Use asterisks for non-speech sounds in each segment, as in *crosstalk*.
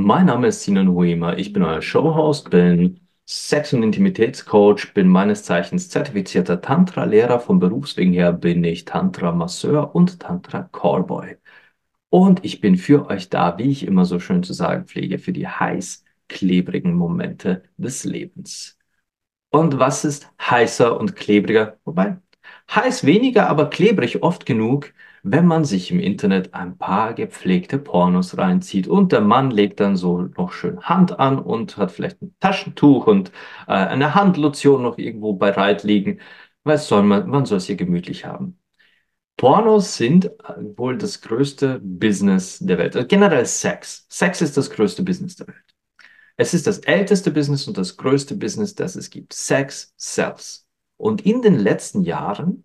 Mein Name ist Sinan Huema, ich bin euer Showhost, bin Sex- und Intimitätscoach, bin meines Zeichens zertifizierter Tantra-Lehrer. Vom Berufswegen her bin ich Tantra-Masseur und Tantra-Callboy. Und ich bin für euch da, wie ich immer so schön zu sagen pflege, für die heiß klebrigen Momente des Lebens. Und was ist heißer und klebriger? Wobei, Heiß weniger, aber klebrig oft genug, wenn man sich im Internet ein paar gepflegte Pornos reinzieht und der Mann legt dann so noch schön Hand an und hat vielleicht ein Taschentuch und äh, eine Handlotion noch irgendwo bereit liegen. Was soll man, man soll es hier gemütlich haben. Pornos sind äh, wohl das größte Business der Welt. Also generell Sex. Sex ist das größte Business der Welt. Es ist das älteste Business und das größte Business, das es gibt. Sex sells. Und in den letzten Jahren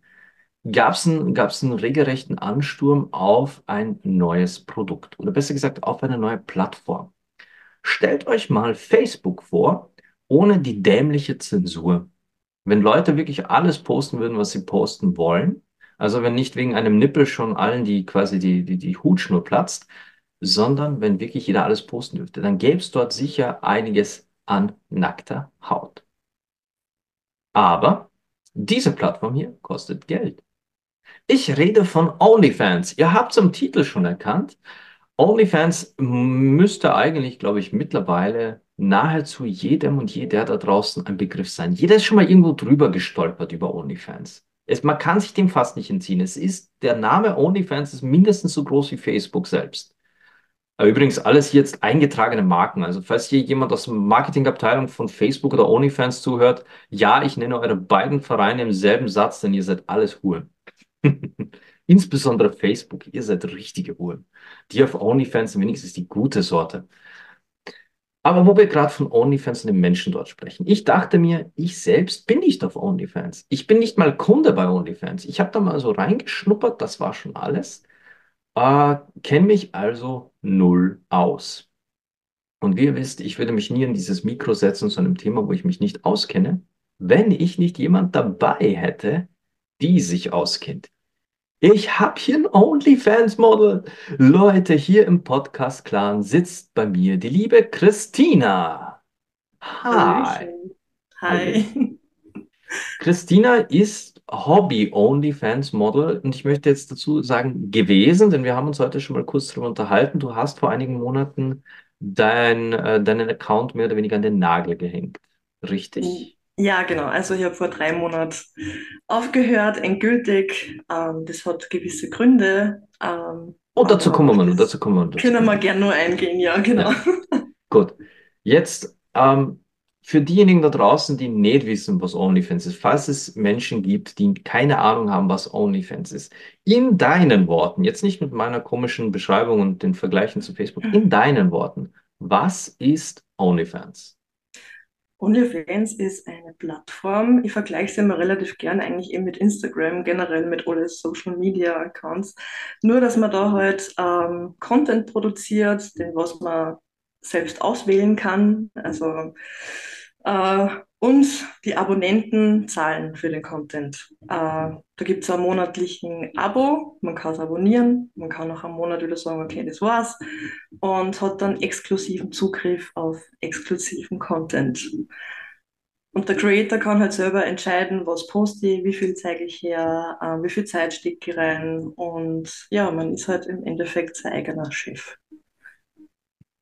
gab es einen, gab's einen regelrechten Ansturm auf ein neues Produkt oder besser gesagt auf eine neue Plattform. Stellt euch mal Facebook vor, ohne die dämliche Zensur. Wenn Leute wirklich alles posten würden, was sie posten wollen, also wenn nicht wegen einem Nippel schon allen die quasi die, die, die Hutschnur platzt, sondern wenn wirklich jeder alles posten dürfte, dann gäbe es dort sicher einiges an nackter Haut. Aber diese Plattform hier kostet Geld. Ich rede von OnlyFans. Ihr habt es im Titel schon erkannt. OnlyFans müsste eigentlich, glaube ich, mittlerweile nahezu jedem und jeder da draußen ein Begriff sein. Jeder ist schon mal irgendwo drüber gestolpert über OnlyFans. Es, man kann sich dem fast nicht entziehen. Es ist, der Name OnlyFans ist mindestens so groß wie Facebook selbst. Übrigens alles jetzt eingetragene Marken. Also falls hier jemand aus der Marketingabteilung von Facebook oder OnlyFans zuhört, ja, ich nenne eure beiden Vereine im selben Satz, denn ihr seid alles Huren. *laughs* Insbesondere Facebook, ihr seid richtige Huren. Die auf OnlyFans wenigstens die gute Sorte. Aber wo wir gerade von OnlyFans und den Menschen dort sprechen. Ich dachte mir, ich selbst bin nicht auf OnlyFans. Ich bin nicht mal Kunde bei OnlyFans. Ich habe da mal so reingeschnuppert, das war schon alles. Äh, kenne mich also null aus. Und wie ihr wisst, ich würde mich nie in dieses Mikro setzen zu einem Thema, wo ich mich nicht auskenne, wenn ich nicht jemand dabei hätte, die sich auskennt. Ich habe hier ein OnlyFans-Model. Leute, hier im Podcast-Clan sitzt bei mir die liebe Christina. Hi. Hi. *laughs* Christina ist Hobby-Only-Fans-Model und ich möchte jetzt dazu sagen gewesen, denn wir haben uns heute schon mal kurz darüber unterhalten. Du hast vor einigen Monaten dein, äh, deinen Account mehr oder weniger an den Nagel gehängt. Richtig? Ja, genau. Also ich habe vor drei Monaten aufgehört, endgültig. Ähm, das hat gewisse Gründe. Ähm, oh, dazu kommen wir noch. Dazu kommen wir noch. Können wir gerne nur eingehen, ja, genau. Ja. *laughs* Gut. Jetzt ähm, für diejenigen da draußen, die nicht wissen, was OnlyFans ist, falls es Menschen gibt, die keine Ahnung haben, was OnlyFans ist, in deinen Worten, jetzt nicht mit meiner komischen Beschreibung und den Vergleichen zu Facebook, in deinen Worten, was ist OnlyFans? OnlyFans ist eine Plattform. Ich vergleiche sie immer relativ gern eigentlich eben mit Instagram, generell mit alle Social Media Accounts. Nur, dass man da halt ähm, Content produziert, den was man selbst auswählen kann. Also äh, und die Abonnenten zahlen für den Content. Äh, da gibt es einen monatlichen Abo, man kann es abonnieren, man kann nach einem Monat wieder sagen, okay, das war's und hat dann exklusiven Zugriff auf exklusiven Content. Und der Creator kann halt selber entscheiden, was poste ich, wie viel zeige ich her, äh, wie viel Zeit stecke ich rein und ja, man ist halt im Endeffekt sein eigener Chef.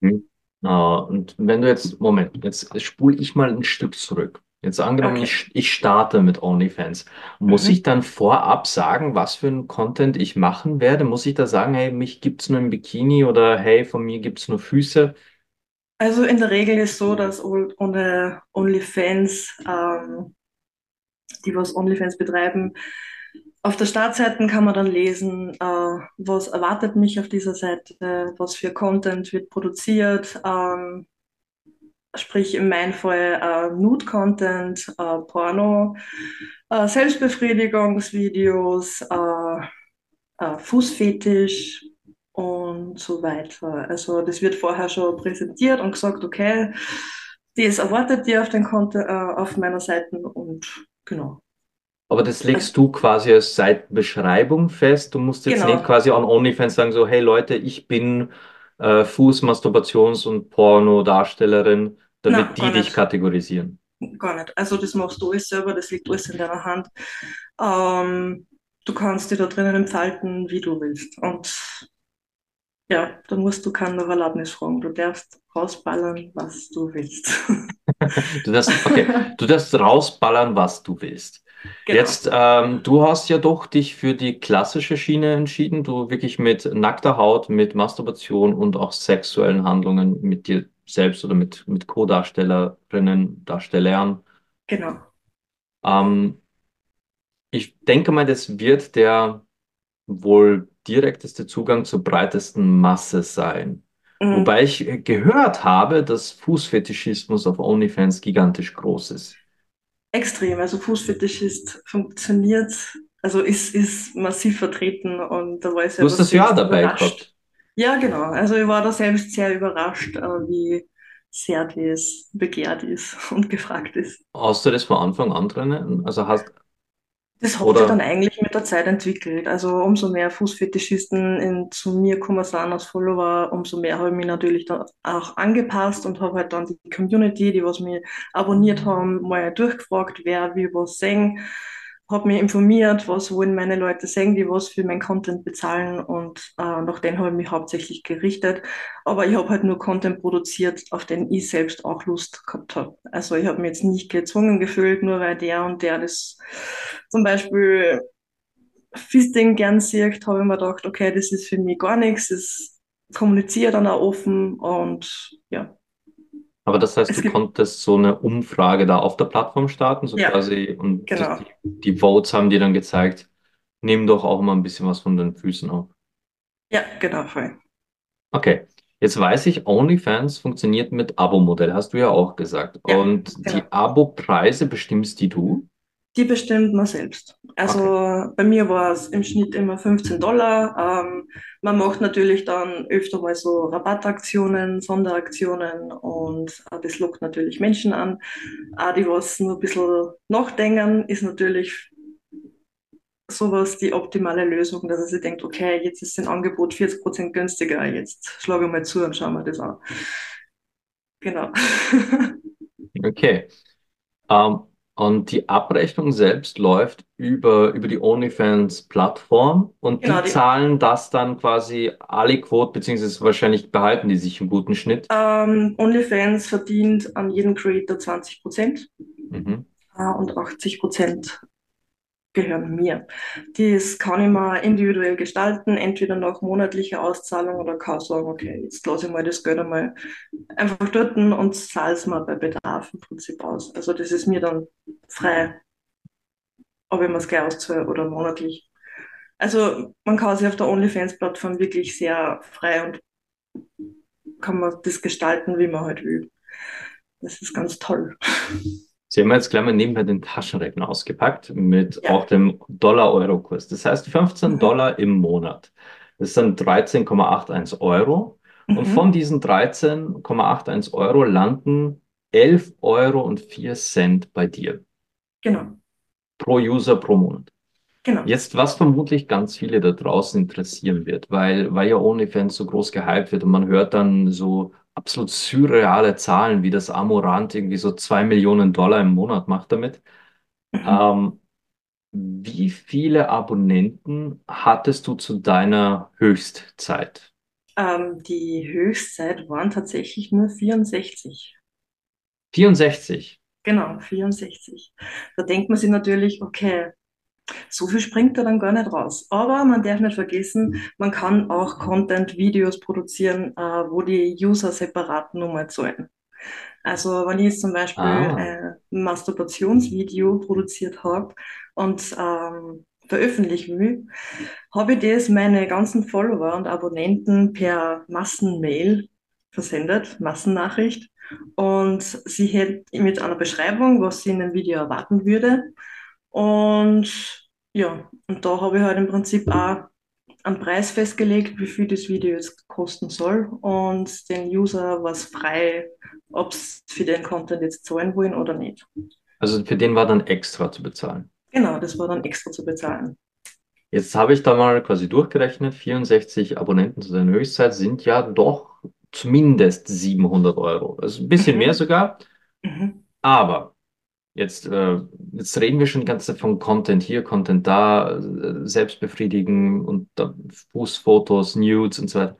Mhm. Uh, und wenn du jetzt, Moment, jetzt spule ich mal ein Stück zurück. Jetzt angenommen, Okay. ich, ich starte mit OnlyFans. Muss Mhm. ich dann vorab sagen, was für ein Content ich machen werde? Muss ich da sagen, hey, mich gibt's nur im Bikini oder hey, von mir gibt's nur Füße? Also in der Regel ist so, dass ohne OnlyFans, ähm, die was OnlyFans betreiben, auf der Startseite kann man dann lesen, äh, was erwartet mich auf dieser Seite, was für Content wird produziert, ähm, sprich in meinem Fall äh, Nude-Content, äh, Porno, äh, Selbstbefriedigungsvideos, äh, äh, Fußfetisch und so weiter. Also das wird vorher schon präsentiert und gesagt, okay, das erwartet dir auf, den Konto, äh, auf meiner Seite und genau. Aber das legst du quasi als Seitenbeschreibung fest. Du musst jetzt nicht genau. quasi an OnlyFans sagen, so, hey Leute, ich bin äh, Fuß-, Masturbations- und Pornodarstellerin, damit die gar dich nicht. kategorisieren. Gar nicht. Also das machst du alles selber, das liegt alles in deiner Hand. Ähm, du kannst dich da drinnen entfalten, wie du willst. Und ja, da musst du keinen nach Erlaubnis fragen. Du darfst rausballern, was du willst. *laughs* Du darfst, okay, du darfst rausballern, was du willst. Genau. Jetzt, ähm, du hast ja doch dich für die klassische Schiene entschieden, du wirklich mit nackter Haut, mit Masturbation und auch sexuellen Handlungen mit dir selbst oder mit, mit Co-Darstellerinnen, Darstellern. Genau. Ähm, ich denke mal, das wird der wohl direkteste Zugang zur breitesten Masse sein. Mhm. Wobei ich gehört habe, dass Fußfetischismus auf OnlyFans gigantisch groß ist. Extrem. Also Fußfetischist funktioniert, also ist, ist massiv vertreten und da war ich Du hast das Jahr selbst dabei überrascht. gehabt. Ja, genau. Also ich war da selbst sehr überrascht, äh, wie sehr das begehrt ist und gefragt ist. Hast du das von Anfang an drinnen? Also hast, Das hat sich dann eigentlich mit der Zeit entwickelt. Also umso mehr Fußfetischisten in, zu mir gekommen sind als Follower, umso mehr habe ich mich natürlich dann auch angepasst und habe halt dann die Community, die was mich abonniert haben, mal durchgefragt, wer wie was sehen, habe mich informiert, was wollen meine Leute sehen, die was für mein Content bezahlen und äh, nach denen habe ich mich hauptsächlich gerichtet. Aber ich habe halt nur Content produziert, auf den ich selbst auch Lust gehabt habe. Also ich habe mich jetzt nicht gezwungen gefühlt, nur weil der und der das zum Beispiel Fisting gern sieht, habe ich mir gedacht, okay, das ist für mich gar nichts. Das kommuniziere dann auch offen und ja, aber das heißt, es du konntest so eine Umfrage da auf der Plattform starten, so ja, quasi, und die, genau. die, die Votes haben dir dann gezeigt, nimm doch auch mal ein bisschen was von den Füßen auf. Ja, genau, voll. Okay, jetzt weiß ich, OnlyFans funktioniert mit Abo-Modell, hast du ja auch gesagt. Ja, Und genau. die Abo-Preise bestimmst die du? Die bestimmt man selbst. Okay. Also bei mir war es im Schnitt immer 15 Dollar. Ähm, man macht natürlich dann öfter mal so Rabattaktionen, Sonderaktionen und äh, das lockt natürlich Menschen an. Auch die, was nur ein bisschen nachdenken, ist natürlich sowas die optimale Lösung, dass er sich denkt, okay, jetzt ist ein Angebot 40% günstiger, jetzt schlage ich mal zu und schauen wir das an. Genau. *laughs* Okay. Ähm, und die Abrechnung selbst läuft über, über die OnlyFans-Plattform und Genau, die die zahlen das dann quasi aliquot, beziehungsweise wahrscheinlich behalten die sich einen guten Schnitt. ähm, OnlyFans verdient an jedem Creator 20% Mhm. äh, und 80% gehören mir. Das kann ich mal individuell gestalten, entweder nach monatlicher Auszahlung oder kann sagen, okay, jetzt lasse ich mal das Geld einmal einfach dort und zahle es mal bei Bedarf im Prinzip aus. Also das ist mir dann frei, ob ich mir es gleich auszahle oder monatlich. Also man kann sich auf der OnlyFans-Plattform wirklich sehr frei und kann man das gestalten, wie man halt will. Das ist ganz toll. *laughs* Sie haben jetzt gleich mal nebenbei den Taschenrechner ausgepackt mit auch Ja. dem Dollar-Euro-Kurs. Das heißt 15 Mhm. Dollar im Monat. Das sind 13,81 Euro. Und von Mhm. diesen 13,81 Euro landen 11 Euro und 4 Cent bei dir Genau. pro User pro Monat. Genau. Jetzt, was vermutlich ganz viele da draußen interessieren wird, weil, weil ja OnlyFans so groß gehypt wird und man hört dann so absolut surreale Zahlen, wie das Amorant irgendwie so zwei Millionen Dollar im Monat macht damit. Mhm. Ähm, wie viele Abonnenten hattest du zu deiner Höchstzeit? Ähm, die Höchstzeit waren tatsächlich nur 64. 64. Genau, 64. Da denkt man sich natürlich, okay, so viel springt da dann gar nicht raus. Aber man darf nicht vergessen, man kann auch Content-Videos produzieren, äh, wo die User separat Nummer zahlen. Also wenn ich jetzt zum Beispiel Ah, ein Masturbationsvideo produziert habe und ähm, veröffentlichen will, habe ich das meine ganzen Follower und Abonnenten per Massenmail versendet, Massennachricht. Und sie hätte mit einer Beschreibung, was sie in dem Video erwarten würde. Und ja, und da habe ich halt im Prinzip auch einen Preis festgelegt, wie viel das Video jetzt kosten soll. Und den User war es frei, ob sie für den Content jetzt zahlen wollen oder nicht. Also für den war dann extra zu bezahlen. Genau, das war dann extra zu bezahlen. Jetzt habe ich da mal quasi durchgerechnet, 64 Abonnenten zu seiner Höchstzeit sind ja doch zumindest 700 Euro. Also ein bisschen Mhm. mehr sogar. Mhm. Aber jetzt, äh, jetzt reden wir schon Zeit von Content hier, Content da, äh, Selbstbefriedigen und da Fußfotos, Nudes und so weiter.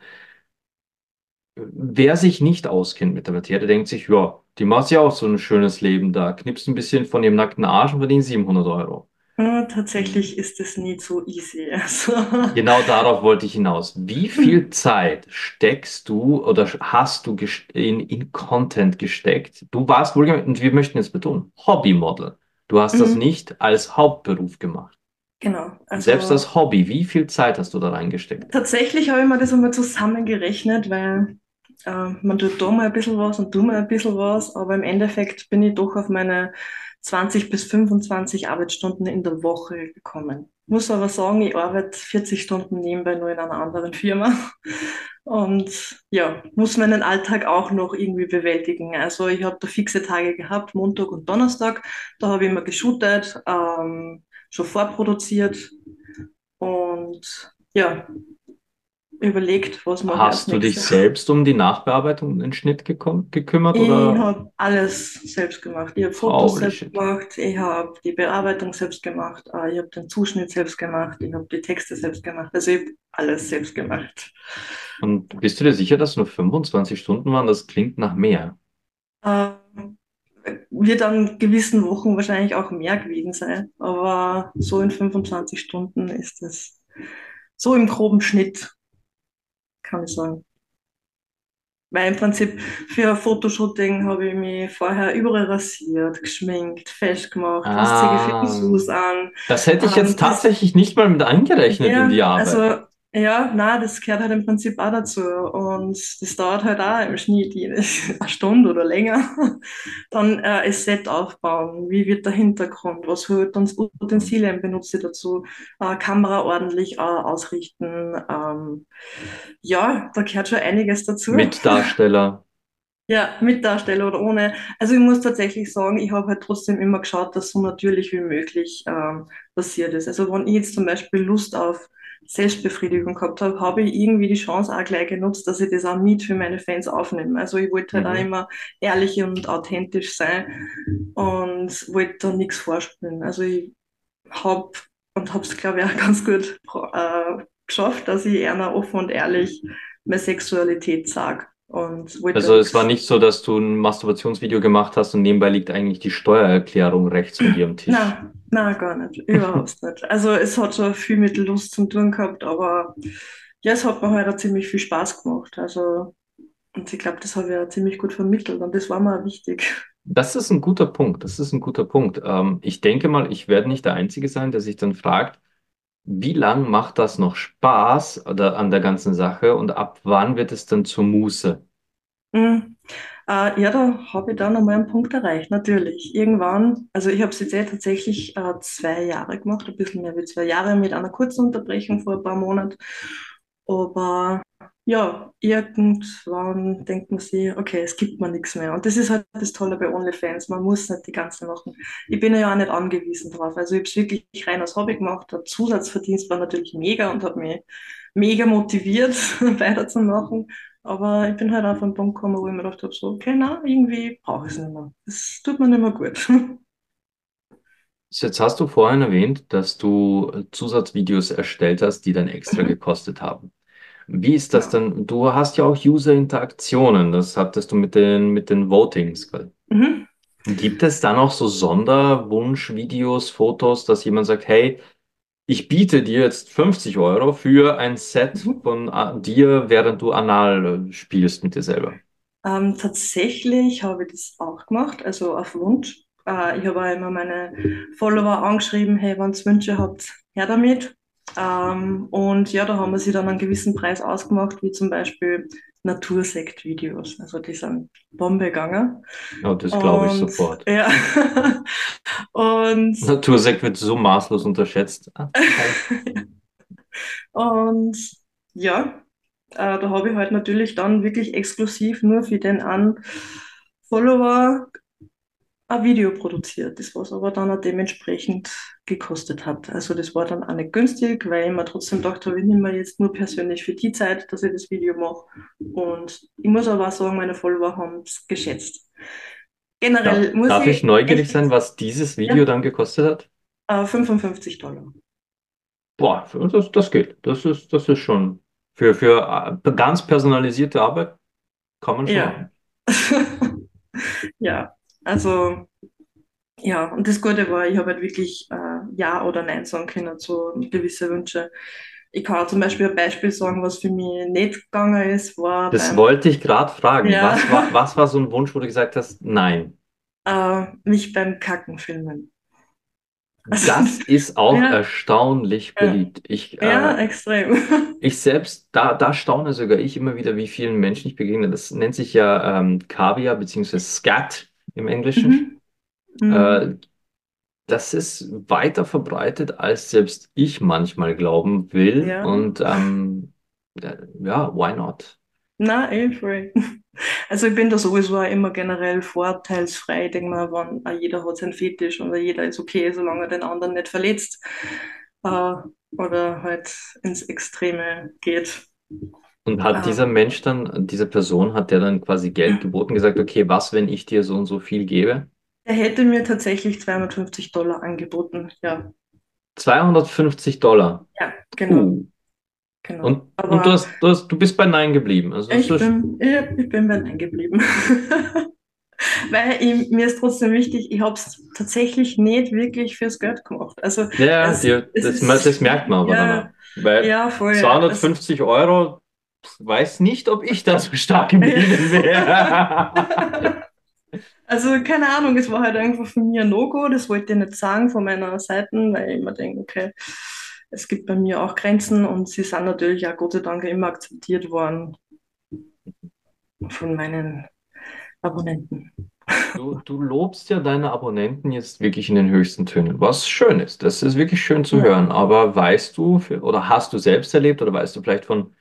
Wer sich nicht auskennt mit der Materie, denkt sich, ja, die macht ja auch so ein schönes Leben da, knipst ein bisschen von ihrem nackten Arsch und verdient 700 Euro. Ja, tatsächlich ist es nicht so easy. *laughs* Also, Genau darauf wollte ich hinaus. Wie viel Zeit steckst du oder hast du in, in Content gesteckt? Du warst wohlgemerkt, und wir möchten jetzt betonen, Hobbymodel. Du hast das Mhm. nicht als Hauptberuf gemacht. genau. Also, Selbst als Hobby, wie viel Zeit hast du da reingesteckt? tatsächlich habe ich mir das einmal zusammengerechnet, weil äh, man tut da mal ein bisschen was und da mal ein bisschen was, aber im Endeffekt bin ich doch auf meine 20 bis 25 Arbeitsstunden in der Woche gekommen. Muss aber sagen, ich arbeite 40 Stunden nebenbei nur in einer anderen Firma und ja, muss meinen Alltag auch noch irgendwie bewältigen. Also ich habe da fixe Tage gehabt, Montag und Donnerstag, da habe ich immer geshootet, ähm, schon vorproduziert und ja, überlegt, was als Hast du dich nächstes. selbst um die Nachbearbeitung und den Schnitt gekümmert Ich habe alles selbst gemacht. Ich habe Fotos Holy selbst shit. gemacht, ich habe die Bearbeitung selbst gemacht, äh, ich habe den Zuschnitt selbst gemacht, ich habe die Texte selbst gemacht. Also ich habe alles selbst gemacht. Und bist du dir sicher, dass es nur 25 Stunden waren? Das klingt nach mehr. Ähm, wird an gewissen Wochen wahrscheinlich auch mehr gewesen sein, aber so in 25 Stunden ist es so im groben Schnitt, kann ich sagen. Weil im Prinzip für ein Fotoshooting habe ich mich vorher überall rasiert, geschminkt, fest gemacht, was ziehe ich für Ah, an. das hätte ich Ähm, jetzt das, tatsächlich nicht mal mit eingerechnet in die ja, Arbeit. also, ja, na, das gehört halt im Prinzip auch dazu. Und das dauert halt auch im Schnitt *laughs* eine Stunde oder länger. Dann äh, ein Set aufbauen. Wie wird der Hintergrund? Was für Utensilien benutze ich dazu? Äh, Kamera ordentlich äh, ausrichten. Ähm, ja, da gehört schon einiges dazu. Mit Darsteller. *laughs* Ja, mit Darsteller oder ohne. Also ich muss tatsächlich sagen, ich habe halt trotzdem immer geschaut, dass so natürlich wie möglich ähm, passiert ist. Also wenn ich jetzt zum Beispiel Lust auf Selbstbefriedigung gehabt habe, habe ich irgendwie die Chance auch gleich genutzt, dass ich das auch mit für meine Fans aufnehme. Also ich wollte halt auch Mhm. immer ehrlich und authentisch sein und wollte da nichts vorspielen. Also ich habe und habe es, glaube ich, auch *laughs* ganz gut äh, geschafft, dass ich eher offen und ehrlich meine Sexualität sage. Und Also es war nicht so, dass du ein Masturbationsvideo gemacht hast und nebenbei liegt eigentlich die Steuererklärung rechts von dir am Tisch. Nein, nein, gar nicht. Überhaupt nicht. Also es hat schon viel mit Lust zu tun gehabt, aber ja, es hat mir halt auch ziemlich viel Spaß gemacht. Also, und ich glaube, das habe ich ja ziemlich gut vermittelt und das war mir wichtig. Das ist ein guter Punkt. Das ist ein guter Punkt. Ähm, ich denke mal, ich werde nicht der Einzige sein, der sich dann fragt, wie lang macht das noch Spaß oder an der ganzen Sache und ab wann wird es dann zur Muße? Mhm. Äh, ja, da habe ich dann nochmal einen Punkt erreicht, natürlich. Irgendwann, also ich habe es jetzt eh tatsächlich äh, zwei Jahre gemacht, ein bisschen mehr wie zwei Jahre mit einer kurzen Unterbrechung vor ein paar Monaten. Aber ja, irgendwann denkt man sich, okay, es gibt mir nichts mehr. Und das ist halt das Tolle bei OnlyFans. Man muss nicht die ganze machen. Ich bin ja auch nicht angewiesen drauf. Also ich habe es wirklich rein als Hobby gemacht. Der Zusatzverdienst war natürlich mega und hat mich mega motiviert, *laughs* weiterzumachen. Aber ich bin halt auf einen Punkt gekommen, wo ich mir gedacht habe, so, okay, na, irgendwie brauche ich es nicht mehr. Das tut mir nicht mehr gut. *laughs* Jetzt hast du vorhin erwähnt, dass du äh, Zusatzvideos erstellt hast, die dann extra Mhm. gekostet haben. Wie ist das Ja. denn? Du hast ja auch User-Interaktionen, das hattest du mit den, mit den Votings. Mhm. Gibt es dann auch so Sonderwunschvideos, Fotos, dass jemand sagt, hey, ich biete dir jetzt 50 Euro für ein Set Mhm. von äh, dir, während du anal äh, spielst mit dir selber? Ähm, tatsächlich habe ich das auch gemacht, also auf Wunsch. Äh, ich habe auch immer meine Follower angeschrieben, hey, wenn ihr Wünsche habt, her damit. Ähm, und ja, da haben wir sie dann einen gewissen Preis ausgemacht, wie zum Beispiel Natursekt-Videos. Also die sind Bombe gegangen. Ja, das glaube ich sofort. ja, *laughs* und, Natursekt wird so maßlos unterschätzt. Ah, *laughs* und ja, äh, da habe ich halt natürlich dann wirklich exklusiv nur für den einen Follower ein Video produziert, das was aber dann auch dementsprechend gekostet hat. Also das war dann auch nicht günstig, weil ich mir trotzdem gedacht habe, ich nehme mir jetzt nur persönlich für die Zeit, dass ich das Video mache. Und ich muss aber auch sagen, meine Follower haben es geschätzt. Generell muss darf ich ich neugierig sein, was dieses Video ja, dann gekostet hat? äh, 55 Dollar. Boah, das, das geht. Das ist, das ist schon für, für äh, ganz personalisierte Arbeit kann man schon Ja. *laughs* Ja, also ja, und das Gute war, ich habe halt wirklich äh, Ja oder Nein sagen können zu gewissen Wünschen. Ich kann auch zum Beispiel ein Beispiel sagen, was für mich nicht gegangen ist, war Das beim, wollte ich gerade fragen. ja, Was war, was war so ein Wunsch, wo du gesagt hast, nein? äh, mich beim Kacken filmen. Also, Das *laughs* ist auch ja, erstaunlich ja, beliebt. Ich, ja, äh, extrem. *laughs* ich selbst, da, da staune sogar ich immer wieder, wie vielen Menschen ich begegne. Das nennt sich ja ähm, Kaviar beziehungsweise Scat im Englischen. Mhm. Mhm. Äh, das ist weiter verbreitet, als selbst ich manchmal glauben will. Ja, Und ähm, äh, ja, why not? na, eh, voll. *laughs* Also ich bin da sowieso immer generell vorurteilsfrei. Ich denke mal, wenn, auch jeder hat seinen Fetisch und jeder ist okay, solange er den anderen nicht verletzt äh, oder halt ins Extreme geht. Und hat dieser Ähm, Mensch dann, diese Person, hat der dann quasi Geld geboten, gesagt, okay, was, wenn ich dir so und so viel gebe? er hätte mir tatsächlich 250 Dollar angeboten. Ja, 250 Dollar. ja, genau, Puh. genau. Und, und du hast, du hast, du bist bei Nein geblieben. Also das ich ist, bin, ich, bin bei Nein geblieben. *laughs* Weil ich, mir ist trotzdem wichtig, ich habe es tatsächlich nicht wirklich fürs Geld gemacht. Also ja, ja, es, dir, es das, mer- das ist, merkt man aber dann ja, Weil ja, voll. Es, 250 Euro, weiß nicht, ob ich da so stark ja. geblieben *laughs* wäre. Also keine Ahnung, es war halt einfach von mir ein No-Go, das wollte ich nicht sagen von meiner Seite, weil ich immer denke, okay, es gibt bei mir auch Grenzen und sie sind natürlich auch Gott sei Dank immer akzeptiert worden von meinen Abonnenten. Du, du lobst ja deine Abonnenten jetzt wirklich in den höchsten Tönen, was schön ist. Das ist wirklich schön zu Ja. hören. Aber weißt du oder hast du selbst erlebt oder weißt du vielleicht von,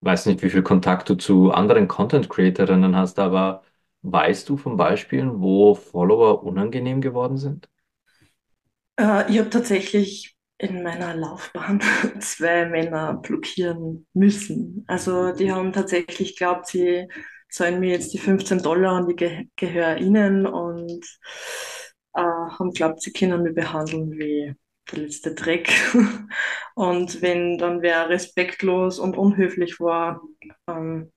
weiß nicht, wie viel Kontakt du zu anderen Content Creatorinnen hast, aber weißt du von Beispielen, wo Follower unangenehm geworden sind? Äh, ich habe tatsächlich in meiner Laufbahn *laughs* zwei Männer blockieren müssen. Also die haben tatsächlich glaubt, sie zahlen mir jetzt die 15 Dollar und ich ge gehöre ihnen und äh, haben glaubt, sie können mich behandeln wie der letzte Dreck. *laughs* Und wenn dann wer respektlos und unhöflich war, ähm,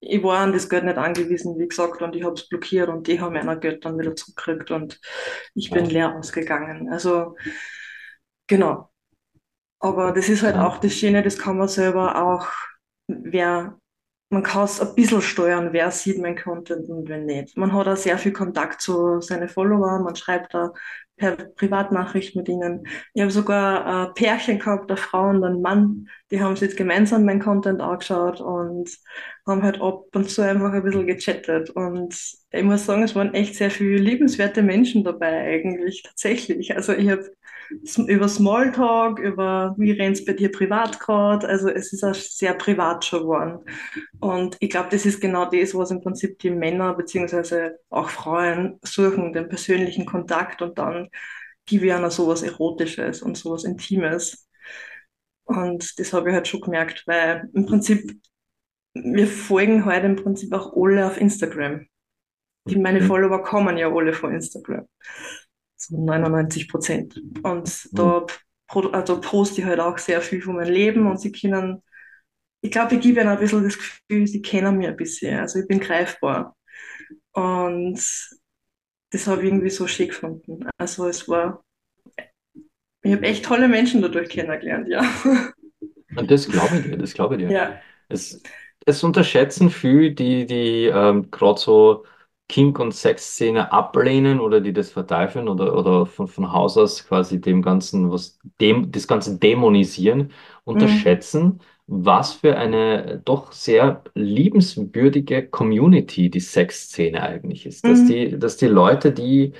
ich war an das Geld nicht angewiesen, wie gesagt, und ich habe es blockiert und die haben mein Geld dann wieder zurückgekriegt und ich bin leer ausgegangen. Also genau. Aber das ist halt auch das Schöne, das kann man selber auch, wer, man kann es ein bisschen steuern, wer sieht mein Content und wer nicht. Man hat auch sehr viel Kontakt zu seinen Followern, man schreibt da per Privatnachricht mit ihnen. Ich habe sogar ein Pärchen gehabt, eine Frau und ein Mann, die haben sich jetzt gemeinsam mein Content angeschaut und haben halt ab und zu einfach ein bisschen gechattet. Und ich muss sagen, es waren echt sehr viele liebenswerte Menschen dabei eigentlich, tatsächlich. Also ich habe über Smalltalk, über wie rennt's bei dir privat gerade. Also es ist auch sehr privat schon geworden. Und ich glaube, das ist genau das, was im Prinzip die Männer beziehungsweise auch Frauen suchen, den persönlichen Kontakt und dann gebe ich einer sowas Erotisches und sowas Intimes. Und das habe ich halt schon gemerkt, weil im Prinzip, wir folgen halt im Prinzip auch alle auf Instagram. Die, meine. Follower kommen ja alle von Instagram so 99 Prozent. Und Mhm. da also poste ich halt auch sehr viel von meinem Leben und sie können, ich glaube, ich gebe ihnen ein bisschen das Gefühl, sie kennen mich ein bisschen. Also ich bin greifbar. Und das habe ich irgendwie so schön gefunden. Also es war, ich habe echt tolle Menschen dadurch kennengelernt, ja. Und das glaube ich dir, das glaube ich dir. Ja. Es, es unterschätzen viele, die, die ähm, gerade so Kink- und Sexszene ablehnen oder die das verteufeln oder, oder von, von Haus aus quasi dem Ganzen, was dem, das Ganze dämonisieren, Mhm. Was für eine doch sehr liebenswürdige Community die Sexszene eigentlich ist. Dass Mhm. die, dass die Leute, die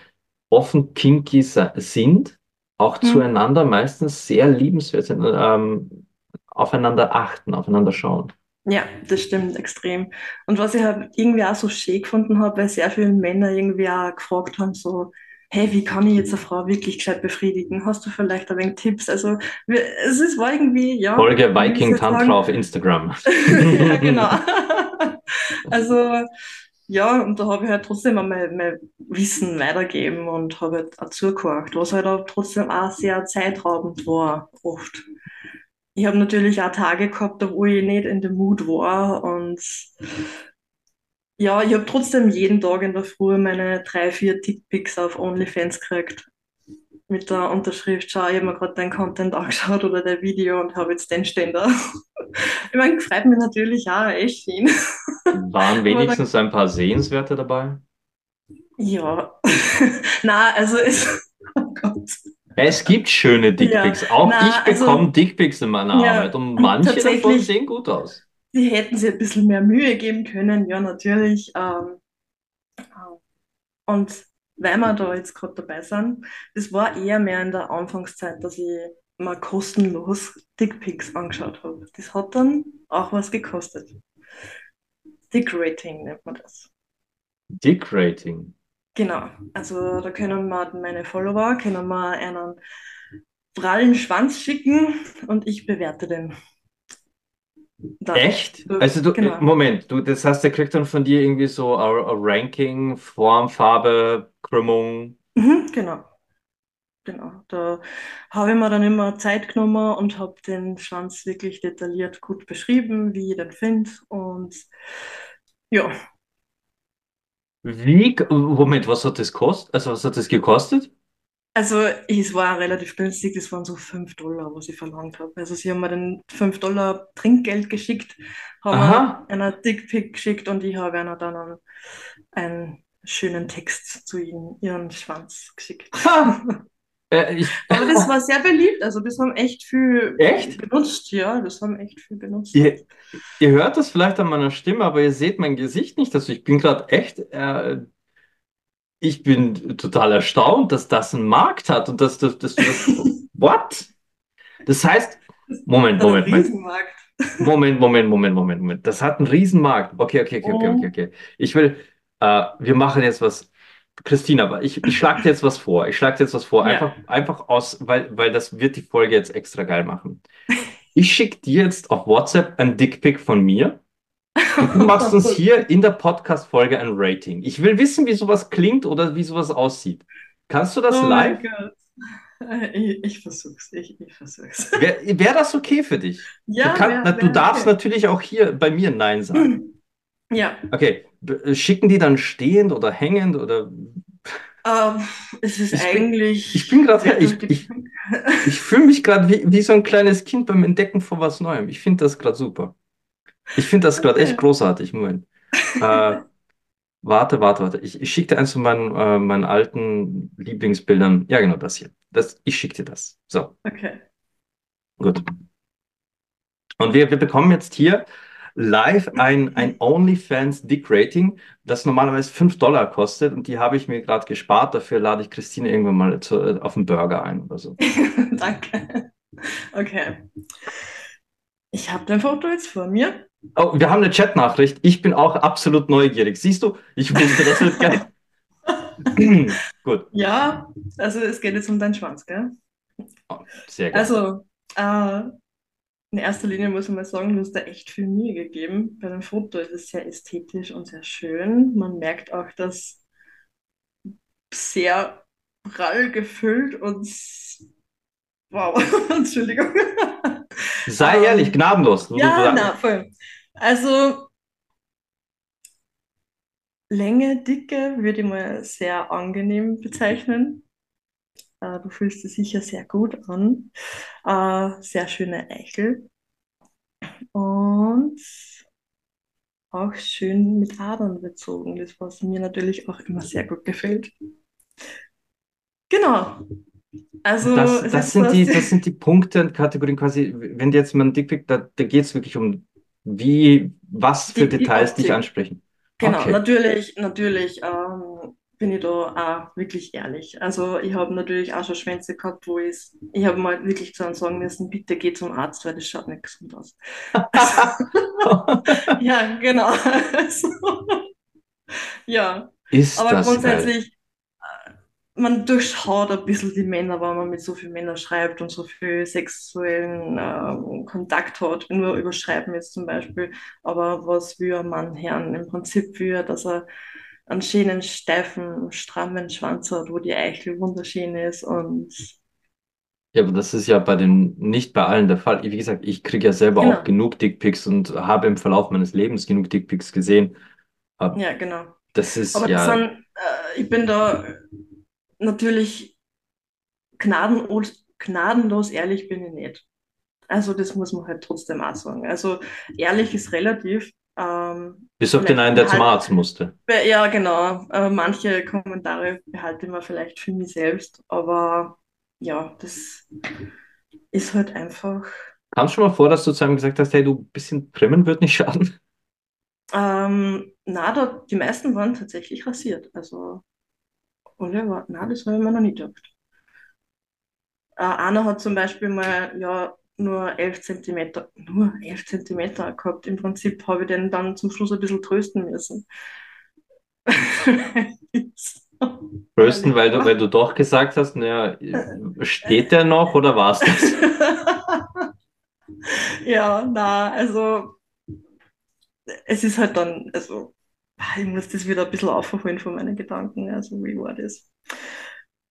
offen kinky sind, auch Mhm. zueinander meistens sehr liebenswert sind, ähm, aufeinander achten, aufeinander schauen. Ja, das stimmt extrem. Und was ich halt irgendwie auch so schön gefunden habe, weil sehr viele Männer irgendwie auch gefragt haben, so, hey, wie kann ich jetzt eine Frau wirklich gescheit befriedigen? Hast du vielleicht ein wenig Tipps? Also, wir, es ist, war irgendwie, ja, Folge Viking Tantra sagen? auf Instagram. *laughs* Ja, genau. *laughs* Also, ja, und da habe ich halt trotzdem einmal mein Wissen weitergegeben und habe halt auch zugehört, was halt auch trotzdem auch sehr zeitraubend war, oft. Ich habe natürlich auch Tage gehabt, wo ich nicht in dem Mut war und ja, ich habe trotzdem jeden Tag in der Früh meine drei, vier Dickpics auf OnlyFans gekriegt. Mit der Unterschrift, schau, ich habe mir gerade dein Content angeschaut oder dein Video und habe jetzt den da. *laughs* Ich meine, freut mich natürlich auch echt schön. *laughs* Waren wenigstens ein paar Sehenswerte dabei? ja, *laughs* na, also es, oh Gott. Es gibt schöne Ja, Dickpics. Auch ich na, also, bekomme Dickpics in meiner Arbeit ja, und manche davon sehen gut aus. Die hätten sich ein bisschen mehr Mühe geben können, ja, natürlich. Ähm, Und weil wir da jetzt gerade dabei sind, das war eher mehr in der Anfangszeit, dass ich mal kostenlos Dickpics angeschaut habe. Das hat dann auch was gekostet. Dick-Rating nennt man das. Dick-Rating. Genau. Also da können wir meine Follower, können wir einen prallen Schwanz schicken und ich bewerte den dann. Echt? So, Also du, genau. Moment, du, das heißt, der kriegt dann von dir irgendwie so ein, Ranking, Form, Farbe, Krümmung. Mhm, genau. Genau, da habe ich mir dann immer Zeit genommen und habe den Schwanz wirklich detailliert gut beschrieben, wie ich den finde. Und ja, Wie, Moment, was hat das gekostet? Also was hat das gekostet? Also es war relativ günstig, das waren so 5 Dollar, was ich verlangt habe. Also sie haben mir den 5 Dollar Trinkgeld geschickt, haben mir einer Dickpic geschickt und ich habe einer dann einen, einen schönen Text zu ihren, ihren Schwanz geschickt. *laughs* Äh, ich, Aber das war sehr beliebt, also das haben echt viel echt? benutzt, ja, das haben echt viel benutzt. Ihr, ihr hört das vielleicht an meiner Stimme, aber ihr seht mein Gesicht nicht. Also ich bin gerade echt, äh, ich bin total erstaunt, dass das einen Markt hat und dass, dass du das. *laughs* What? Das heißt, Moment, Moment, Moment. Moment, Moment, Moment, Moment, Moment. Das hat einen Riesenmarkt. Okay, okay, okay, okay, okay, Oh, okay. Ich will, äh, wir machen jetzt was. Christina, aber ich, ich schlage dir jetzt was vor. Ich schlage dir jetzt was vor. ja. Einfach, einfach aus, weil, weil das wird die Folge jetzt extra geil machen. Ich schicke dir jetzt auf WhatsApp ein Dickpic von mir und du machst uns *laughs* hier in der Podcast-Folge ein Rating. Ich will wissen, wie sowas klingt oder wie sowas aussieht. Kannst du das Oh live? mein Gott. Ich, ich versuch's, ich, ich versuch's. Wäre wär das okay für dich? Du Ja, kann, wäre na, du wär darfst okay. natürlich auch hier bei mir Nein sagen. Ja, Okay, b- schicken die dann stehend oder hängend oder ähm, es ist ich bin, ich eigentlich bin gerade, ich, ich, ich fühle mich gerade wie, wie so ein kleines Kind beim Entdecken von was Neuem. Ich finde das gerade super. Ich finde das gerade echt großartig. Moment. *laughs* Äh, warte, warte, warte. Ich, ich schicke dir eins von meinen, äh, meinen alten Lieblingsbildern. Ja, genau das hier. Das, ich schicke dir das. So, Okay. gut. Und wir, wir bekommen jetzt hier live ein, ein OnlyFans Dick Rating, das normalerweise 5 Dollar kostet. Und die habe ich mir gerade gespart. Dafür lade ich Christine irgendwann mal zu, äh, auf einen Burger ein oder so. *laughs* Danke. Okay. Ich habe dein Foto jetzt vor mir. Oh, wir haben eine Chatnachricht. Ich bin auch absolut neugierig. Siehst du? Ich wusste, das wird geil. *laughs* *clears throat* Gut. Ja, also es geht jetzt um deinen Schwanz, gell? Oh, sehr geil. Also, äh, in erster Linie muss man mal sagen, du hast da echt viel Mühe gegeben. Bei dem Foto ist es sehr ästhetisch und sehr schön. Man merkt auch, dass sehr prall gefüllt und wow, *laughs* Entschuldigung. Sei ehrlich, Ähm, gnadenlos. Du, du, ja, na, voll. Also Länge, Dicke würde ich mal sehr angenehm bezeichnen. Äh, du fühlst dich sicher sehr gut an. Äh, sehr schöne Eichel und auch schön mit Adern bezogen, das was mir natürlich auch immer sehr gut gefällt. Genau. Also Das, das sind die, das sind die Punkte und Kategorien quasi, wenn dir jetzt mal ein Dickpick, da, da geht es wirklich um wie, was für die, die Details dich ansprechen. Genau, Okay. natürlich, natürlich ähm, bin ich da auch wirklich ehrlich. Also ich habe natürlich auch schon Schwänze gehabt, wo ich, ich habe mal wirklich zu einem sagen müssen, bitte geh zum Arzt, weil das schaut nicht gesund aus. *laughs* *laughs* Ja, genau. *laughs* Ja, Ist aber das geil. Man durchschaut ein bisschen die Männer, wenn man mit so vielen Männern schreibt und so viel sexuellen ähm, Kontakt hat. Nur überschreiben jetzt zum Beispiel. Aber was will ein Mann Herrn? Im Prinzip will er, dass er einen schönen, steifen, strammen Schwanz hat, wo die Eichel wunderschön ist. Und Ja, aber das ist ja bei den, nicht bei allen der Fall. Wie gesagt, ich kriege ja selber auch genau, genug Dickpics und habe im Verlauf meines Lebens genug Dickpics gesehen. Aber ja, genau. das ist Aber das ja, sind, äh, ich bin da natürlich gnadenlos, gnadenlos ehrlich bin ich nicht. Also das muss man halt trotzdem auch sagen. Also ehrlich ist relativ. Ähm, bis auf den einen, der zum Arzt musste. ja genau, äh, manche Kommentare behalte ich mir vielleicht für mich selbst, aber ja, das ist halt einfach. Kam schon mal vor, dass du zu einem gesagt hast, hey, du, ein bisschen trimmen wird nicht schaden? Ähm, na, da, die meisten waren tatsächlich rasiert. Also, Oliver, na, das habe ich mir noch nie gedacht. Äh, einer hat zum Beispiel mal ja nur 11 Zentimeter, nur 11 Zentimeter gehabt. Im Prinzip habe ich den dann zum Schluss ein bisschen trösten müssen. *laughs* Ehrlich, weil du, weil du doch gesagt hast, naja, steht der noch oder war's das? *laughs* Ja, na, also es ist halt dann, also ich muss das wieder ein bisschen aufholen von meinen Gedanken. Also wie war das?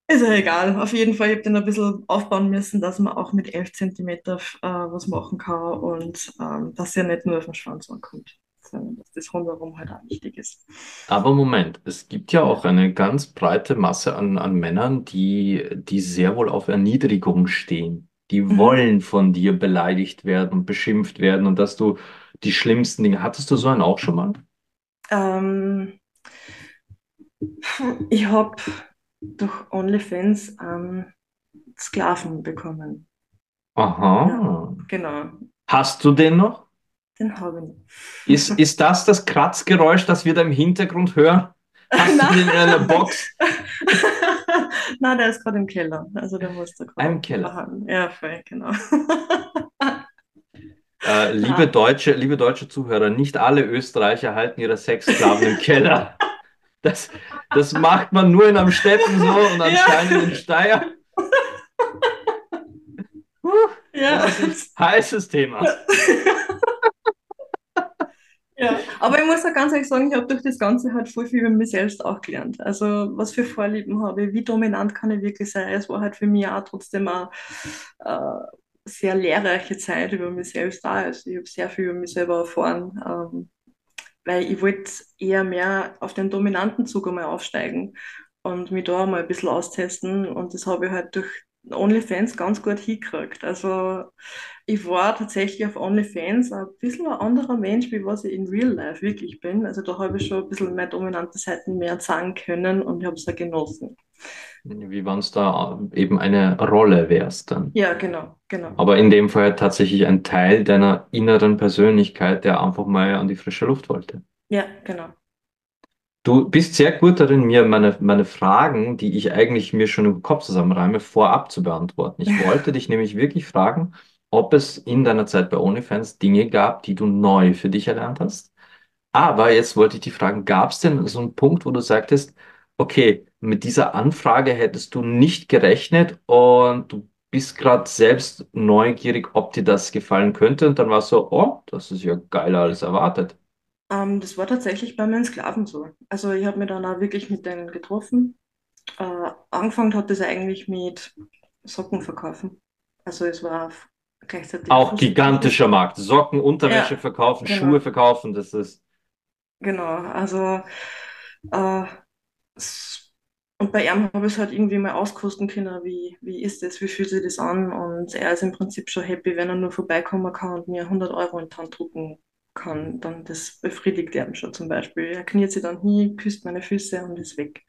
Ist ja egal. Auf jeden Fall, ich habe den ein bisschen aufbauen müssen, dass man auch mit 11 Zentimeter äh, was machen kann und ähm, dass ja nicht nur auf den Schwanz ankommt, sondern dass das rundherum halt auch wichtig ist. Aber Moment, es gibt ja auch eine ganz breite Masse an, an Männern, die, die sehr wohl auf Erniedrigung stehen. Die Mhm. wollen von dir beleidigt werden und beschimpft werden und dass du die schlimmsten Dinge. Hattest du so einen auch schon mal? Ähm, ich habe durch OnlyFans einen Sklaven bekommen. Ja, Aha. genau. Hast du den noch? Den habe ich Ist, nicht. ist das das Kratzgeräusch, das wir da im Hintergrund hören? Hast du *laughs* den in einer Box? *laughs* Nein, der ist gerade im Keller. Also der muss da Im gerade Keller. behandeln. Ja, voll, genau. *laughs* Äh, liebe Na, deutsche, liebe deutsche Zuhörer, nicht alle Österreicher halten ihre Sexsklaven im Keller. *laughs* Das, das macht man nur in Amstetten so und ja, anscheinend in Steyr. Huh, ja. Vorsicht, heißes Thema. *laughs* Ja, aber ich muss auch ganz ehrlich sagen, ich habe durch das Ganze halt voll viel über mich selbst auch gelernt. Also was für Vorlieben habe ich, wie dominant kann ich wirklich sein. Es war halt für mich auch trotzdem eine äh, sehr lehrreiche Zeit über mich selbst da. Also ich habe sehr viel über mich selber erfahren, ähm, weil ich wollte eher mehr auf den dominanten Zug einmal aufsteigen und mich da mal ein bisschen austesten. Und das habe ich halt durch OnlyFans ganz gut hingekriegt. Also ich war tatsächlich auf OnlyFans ein bisschen ein anderer Mensch, wie was ich in Real Life wirklich bin. Also da habe ich schon ein bisschen mehr dominante Seiten mehr zeigen können und ich habe es auch genossen. Wie wenn es da eben eine Rolle wärst dann. Ja, genau, genau. Aber in dem Fall tatsächlich ein Teil deiner inneren Persönlichkeit, der einfach mal an die frische Luft wollte. Ja, genau. Du bist sehr gut darin, mir meine, meine Fragen, die ich eigentlich mir schon im Kopf zusammenreime, vorab zu beantworten. Ich wollte dich nämlich wirklich fragen, ob es in deiner Zeit bei OnlyFans Dinge gab, die du neu für dich erlernt hast. Aber jetzt wollte ich dich fragen, gab es denn so einen Punkt, wo du sagtest, okay, mit dieser Anfrage hättest du nicht gerechnet und du bist gerade selbst neugierig, ob dir das gefallen könnte und dann war es so, oh, das ist ja geiler als erwartet. Ähm, das war tatsächlich bei meinen Sklaven so. Also ich habe mich dann auch wirklich mit denen getroffen. Äh, angefangen hat das eigentlich mit Socken verkaufen. Also es war gleichzeitig Auch gigantischer Markt. Socken, Unterwäsche Ja, verkaufen, Schuhe genau, verkaufen, das ist. genau. Also äh, und bei ihm habe ich es halt irgendwie mal auskosten können, wie, wie ist das, wie fühlt sich das an? Und er ist im Prinzip schon happy, wenn er nur vorbeikommen kann und mir 100 Euro in die Hand drucken kann. Dann das befriedigt er schon zum Beispiel. Er kniet sich dann hin, küsst meine Füße und ist weg.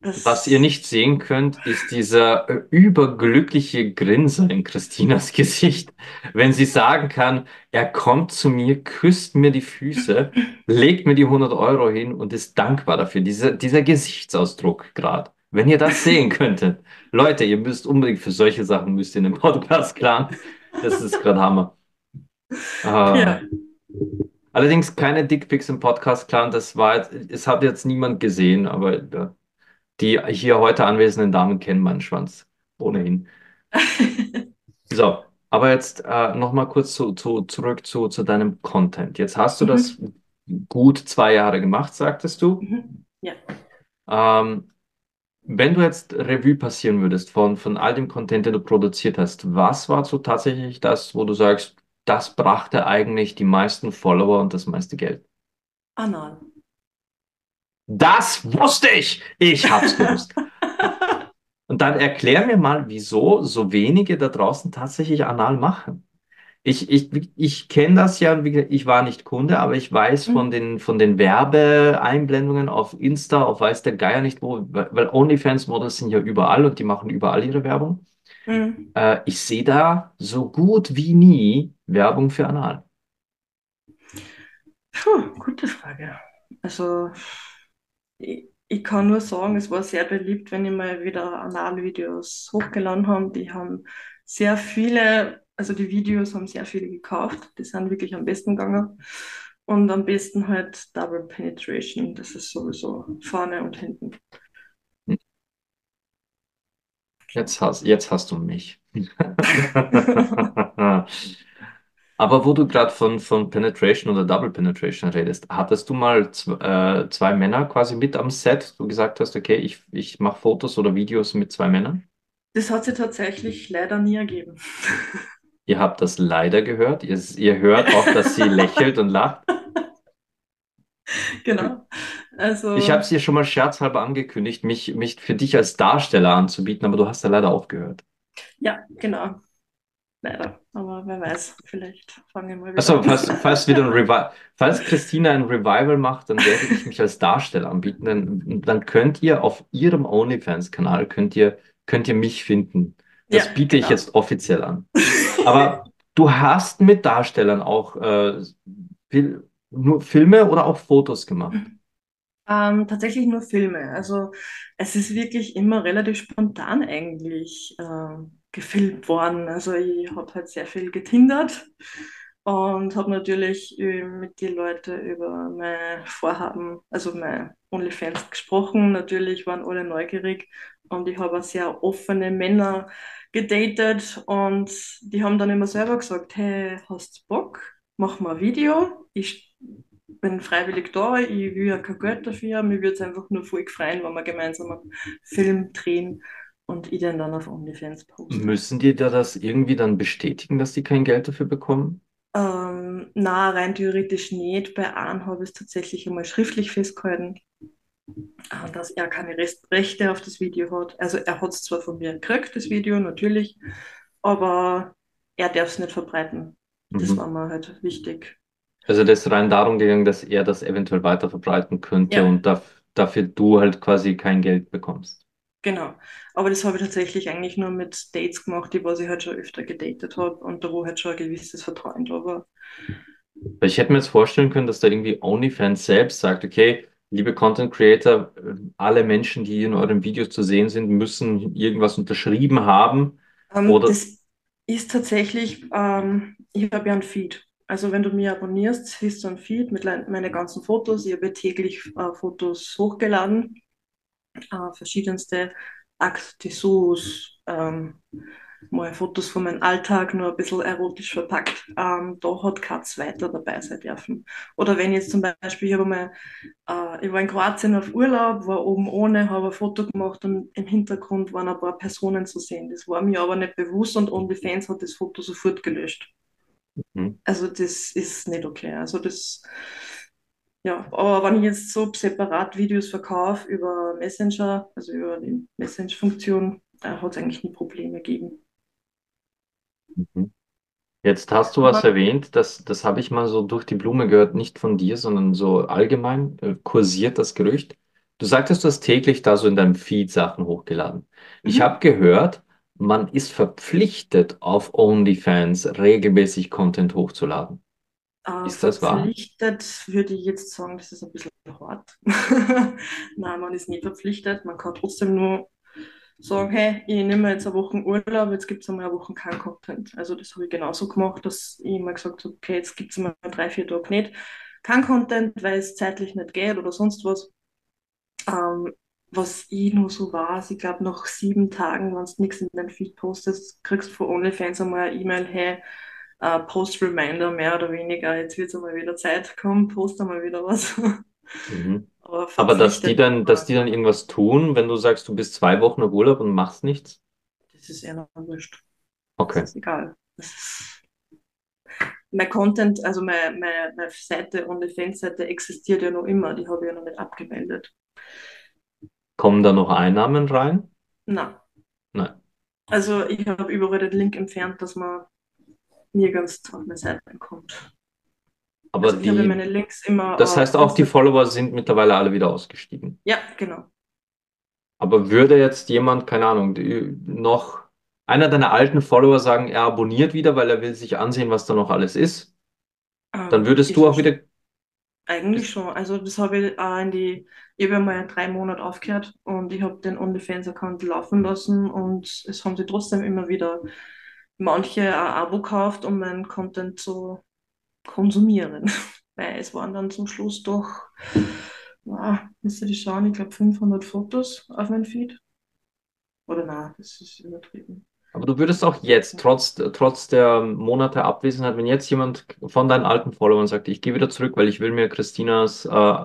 Was ihr Das, nicht sehen könnt, ist dieser äh, überglückliche Grinser in Christinas *laughs* Gesicht, wenn sie sagen kann, er kommt zu mir, küsst mir die Füße, *laughs* legt mir die 100 Euro hin und ist dankbar dafür. Dieser, dieser Gesichtsausdruck gerade. Wenn ihr das sehen könntet. Leute, ihr müsst unbedingt für solche Sachen müsst ihr einen Podcast planen. Das ist gerade Hammer. Ja. Ah. Allerdings keine Dickpics im Podcast, klar, das war jetzt, es hat jetzt niemand gesehen, aber ja, die hier heute anwesenden Damen kennen meinen Schwanz. Ohnehin. *laughs* So, aber jetzt äh, nochmal kurz zu, zu, zurück zu, zu deinem Content. Jetzt hast du das Mhm. gut zwei Jahre gemacht, sagtest du. Mhm. Ja. Ähm, wenn du jetzt Revue passieren würdest von, von all dem Content, den du produziert hast, was war so tatsächlich das, wo du sagst, das brachte eigentlich die meisten Follower und das meiste Geld? Anal. Das wusste ich! Ich hab's gewusst. *laughs* Und dann erklär mir mal, wieso so wenige da draußen tatsächlich anal machen. Ich, ich, ich kenne das ja, ich war nicht Kunde, aber ich weiß von Mhm. den, von den Werbeeinblendungen auf Insta, auf weiß der Geier nicht wo, weil weil OnlyFans-Models sind ja überall und die machen überall ihre Werbung. Mhm. Äh, ich sehe da so gut wie nie Werbung für Anal. Puh, gute Frage. Also, ich, ich kann nur sagen, es war sehr beliebt, wenn ich mal wieder Analvideos hochgeladen habe. Die haben sehr viele, also die Videos haben sehr viele gekauft. Die sind wirklich am besten gegangen. Und am besten halt Double Penetration. Das ist sowieso vorne und hinten. Jetzt hast, jetzt hast du mich. *laughs* *laughs* Aber wo du gerade von, von Penetration oder Double Penetration redest, hattest du mal äh, zwei Männer quasi mit am Set, du gesagt hast, okay, ich, ich mache Fotos oder Videos mit zwei Männern? Das hat sich tatsächlich leider nie ergeben. Ihr habt das leider gehört. Ihr, ihr hört auch, dass sie *laughs* lächelt und lacht. Genau. Ich habe Also, es dir schon mal scherzhalber angekündigt, mich, mich für dich als Darsteller anzubieten, aber du hast ja leider aufgehört. ja, genau. Leider. Aber wer weiß, vielleicht fange ich mal wieder Achso, an. falls, falls wieder ein *laughs* falls Christina ein Revival macht, dann werde ich mich als Darsteller anbieten. Dann, dann könnt ihr auf ihrem OnlyFans-Kanal könnt ihr, könnt ihr mich finden. Ja, Das biete ich genau. jetzt offiziell an. *laughs* Aber du hast mit Darstellern auch äh, Fil nur Filme oder auch Fotos gemacht. Ähm, tatsächlich nur Filme. Also es ist wirklich immer relativ spontan eigentlich ähm, gefilmt worden. Also ich habe halt sehr viel getindert und habe natürlich äh, mit den Leuten über mein Vorhaben, also mein OnlyFans gesprochen. Natürlich waren alle neugierig und ich habe auch sehr offene Männer gedatet und die haben dann immer selber gesagt, hey, hast du Bock? Mach mal ein Video. Ich bin freiwillig da, ich will ja kein Geld dafür, mir würde es einfach nur voll freuen, wenn wir gemeinsam einen Film drehen und ich den dann auf OnlyFans poste. Müssen die da das irgendwie dann bestätigen, dass die kein Geld dafür bekommen? Ähm, na, rein theoretisch nicht. Bei einem habe ich es tatsächlich einmal schriftlich festgehalten, äh, dass er keine Rechte auf das Video hat. Also er hat es zwar von mir gekriegt, das Video, natürlich, aber er darf es nicht verbreiten. Das Mhm. war mir halt wichtig. Also das ist rein darum gegangen, dass er das eventuell weiter verbreiten könnte Ja, und daf dafür du halt quasi kein Geld bekommst. Genau. Aber das habe ich tatsächlich eigentlich nur mit Dates gemacht, die was ich halt schon öfter gedatet habe und da wo halt schon ein gewisses Vertrauen da war. Weil ich hätte mir jetzt vorstellen können, dass da irgendwie OnlyFans selbst sagt, okay, liebe Content Creator, äh, alle Menschen, die in euren Videos zu sehen sind, müssen irgendwas unterschrieben haben Ähm, oder das ist tatsächlich, ähm, ich habe ja einen Feed. Also wenn du mir abonnierst, siehst du einen Feed mit le- meine ganzen Fotos. Ich habe täglich äh, Fotos hochgeladen, äh, verschiedenste Actes Dessous, ähm, mal Fotos von meinem Alltag, nur ein bisschen erotisch verpackt. Ähm, da hat kein zweiter dabei sein dürfen. Oder wenn jetzt zum Beispiel, ich habe mal, äh, ich war in Kroatien auf Urlaub, war oben ohne, habe ein Foto gemacht und im Hintergrund waren ein paar Personen zu sehen. Das war mir aber nicht bewusst und OnlyFans hat das Foto sofort gelöscht. Hm. Also das ist nicht okay. Also das, ja, aber wenn ich jetzt so separat Videos verkaufe über Messenger, also über die Message-Funktion, da hat es eigentlich nie Probleme gegeben. Mhm. Jetzt hast du was erwähnt, das, das habe ich mal so durch die Blume gehört, nicht von dir, sondern so allgemein äh, kursiert das Gerücht. Du sagtest, du hast täglich da so in deinem Feed Sachen hochgeladen. Ich habe Mhm. gehört, man ist verpflichtet, auf OnlyFans regelmäßig Content hochzuladen. Äh, Ist das wahr? verpflichtet würde ich jetzt sagen, das ist ein bisschen hart. *laughs* Nein, man ist nie verpflichtet. Man kann trotzdem nur sagen, hey, ich nehme jetzt eine Woche Urlaub, jetzt gibt es einmal eine Woche kein Content. Also das habe ich genauso gemacht, dass ich immer gesagt habe, okay, jetzt gibt es mal drei, vier Tage nicht kein Content, weil es zeitlich nicht geht oder sonst was. Ähm, was ich nur so weiß, ich glaube, nach sieben Tagen, wenn du nichts in deinem Feed postest, kriegst du von OnlyFans einmal eine E-Mail, hey, äh, Post-Reminder, mehr oder weniger, jetzt wird es einmal wieder Zeit, komm, post einmal wieder was. Mhm. *laughs* Aber Aber dass die dann, dass die dann irgendwas tun, wenn du sagst, du bist zwei Wochen auf Urlaub und machst nichts? das ist eher wurscht. Das Okay. ist egal. Das mein Content, also meine, meine, meine Seite, OnlyFans-Seite existiert ja noch immer, die habe ich ja noch nicht abgemeldet. Kommen da noch Einnahmen rein? Na, Nein. also ich habe überall den Link entfernt, dass man nirgends auf meine Seite kommt. Aber Also ich habe die, meine Links immer das heißt auch, die. Follower sind mittlerweile alle wieder ausgestiegen. Ja, genau. Aber würde jetzt jemand, keine Ahnung, die, noch einer deiner alten Follower sagen, er abonniert wieder, weil er will sich ansehen, was da noch alles ist, dann Ähm, würdest ich du auch wieder. eigentlich schon. Also das habe ich auch in die, ich habe ja mal drei Monate aufgehört und ich habe den OnlyFans-Account laufen lassen und es haben sich trotzdem immer wieder manche ein Abo gekauft, um meinen Content zu konsumieren. *laughs* Weil es waren dann zum Schluss doch, ah, müsste ich schauen, ich glaube 500 Fotos auf meinem Feed. Oder na, das ist übertrieben. aber du würdest auch jetzt, trotz, trotz der Monate Abwesenheit, wenn jetzt jemand von deinen alten Followern sagt, ich gehe wieder zurück, weil ich will mir Christinas äh,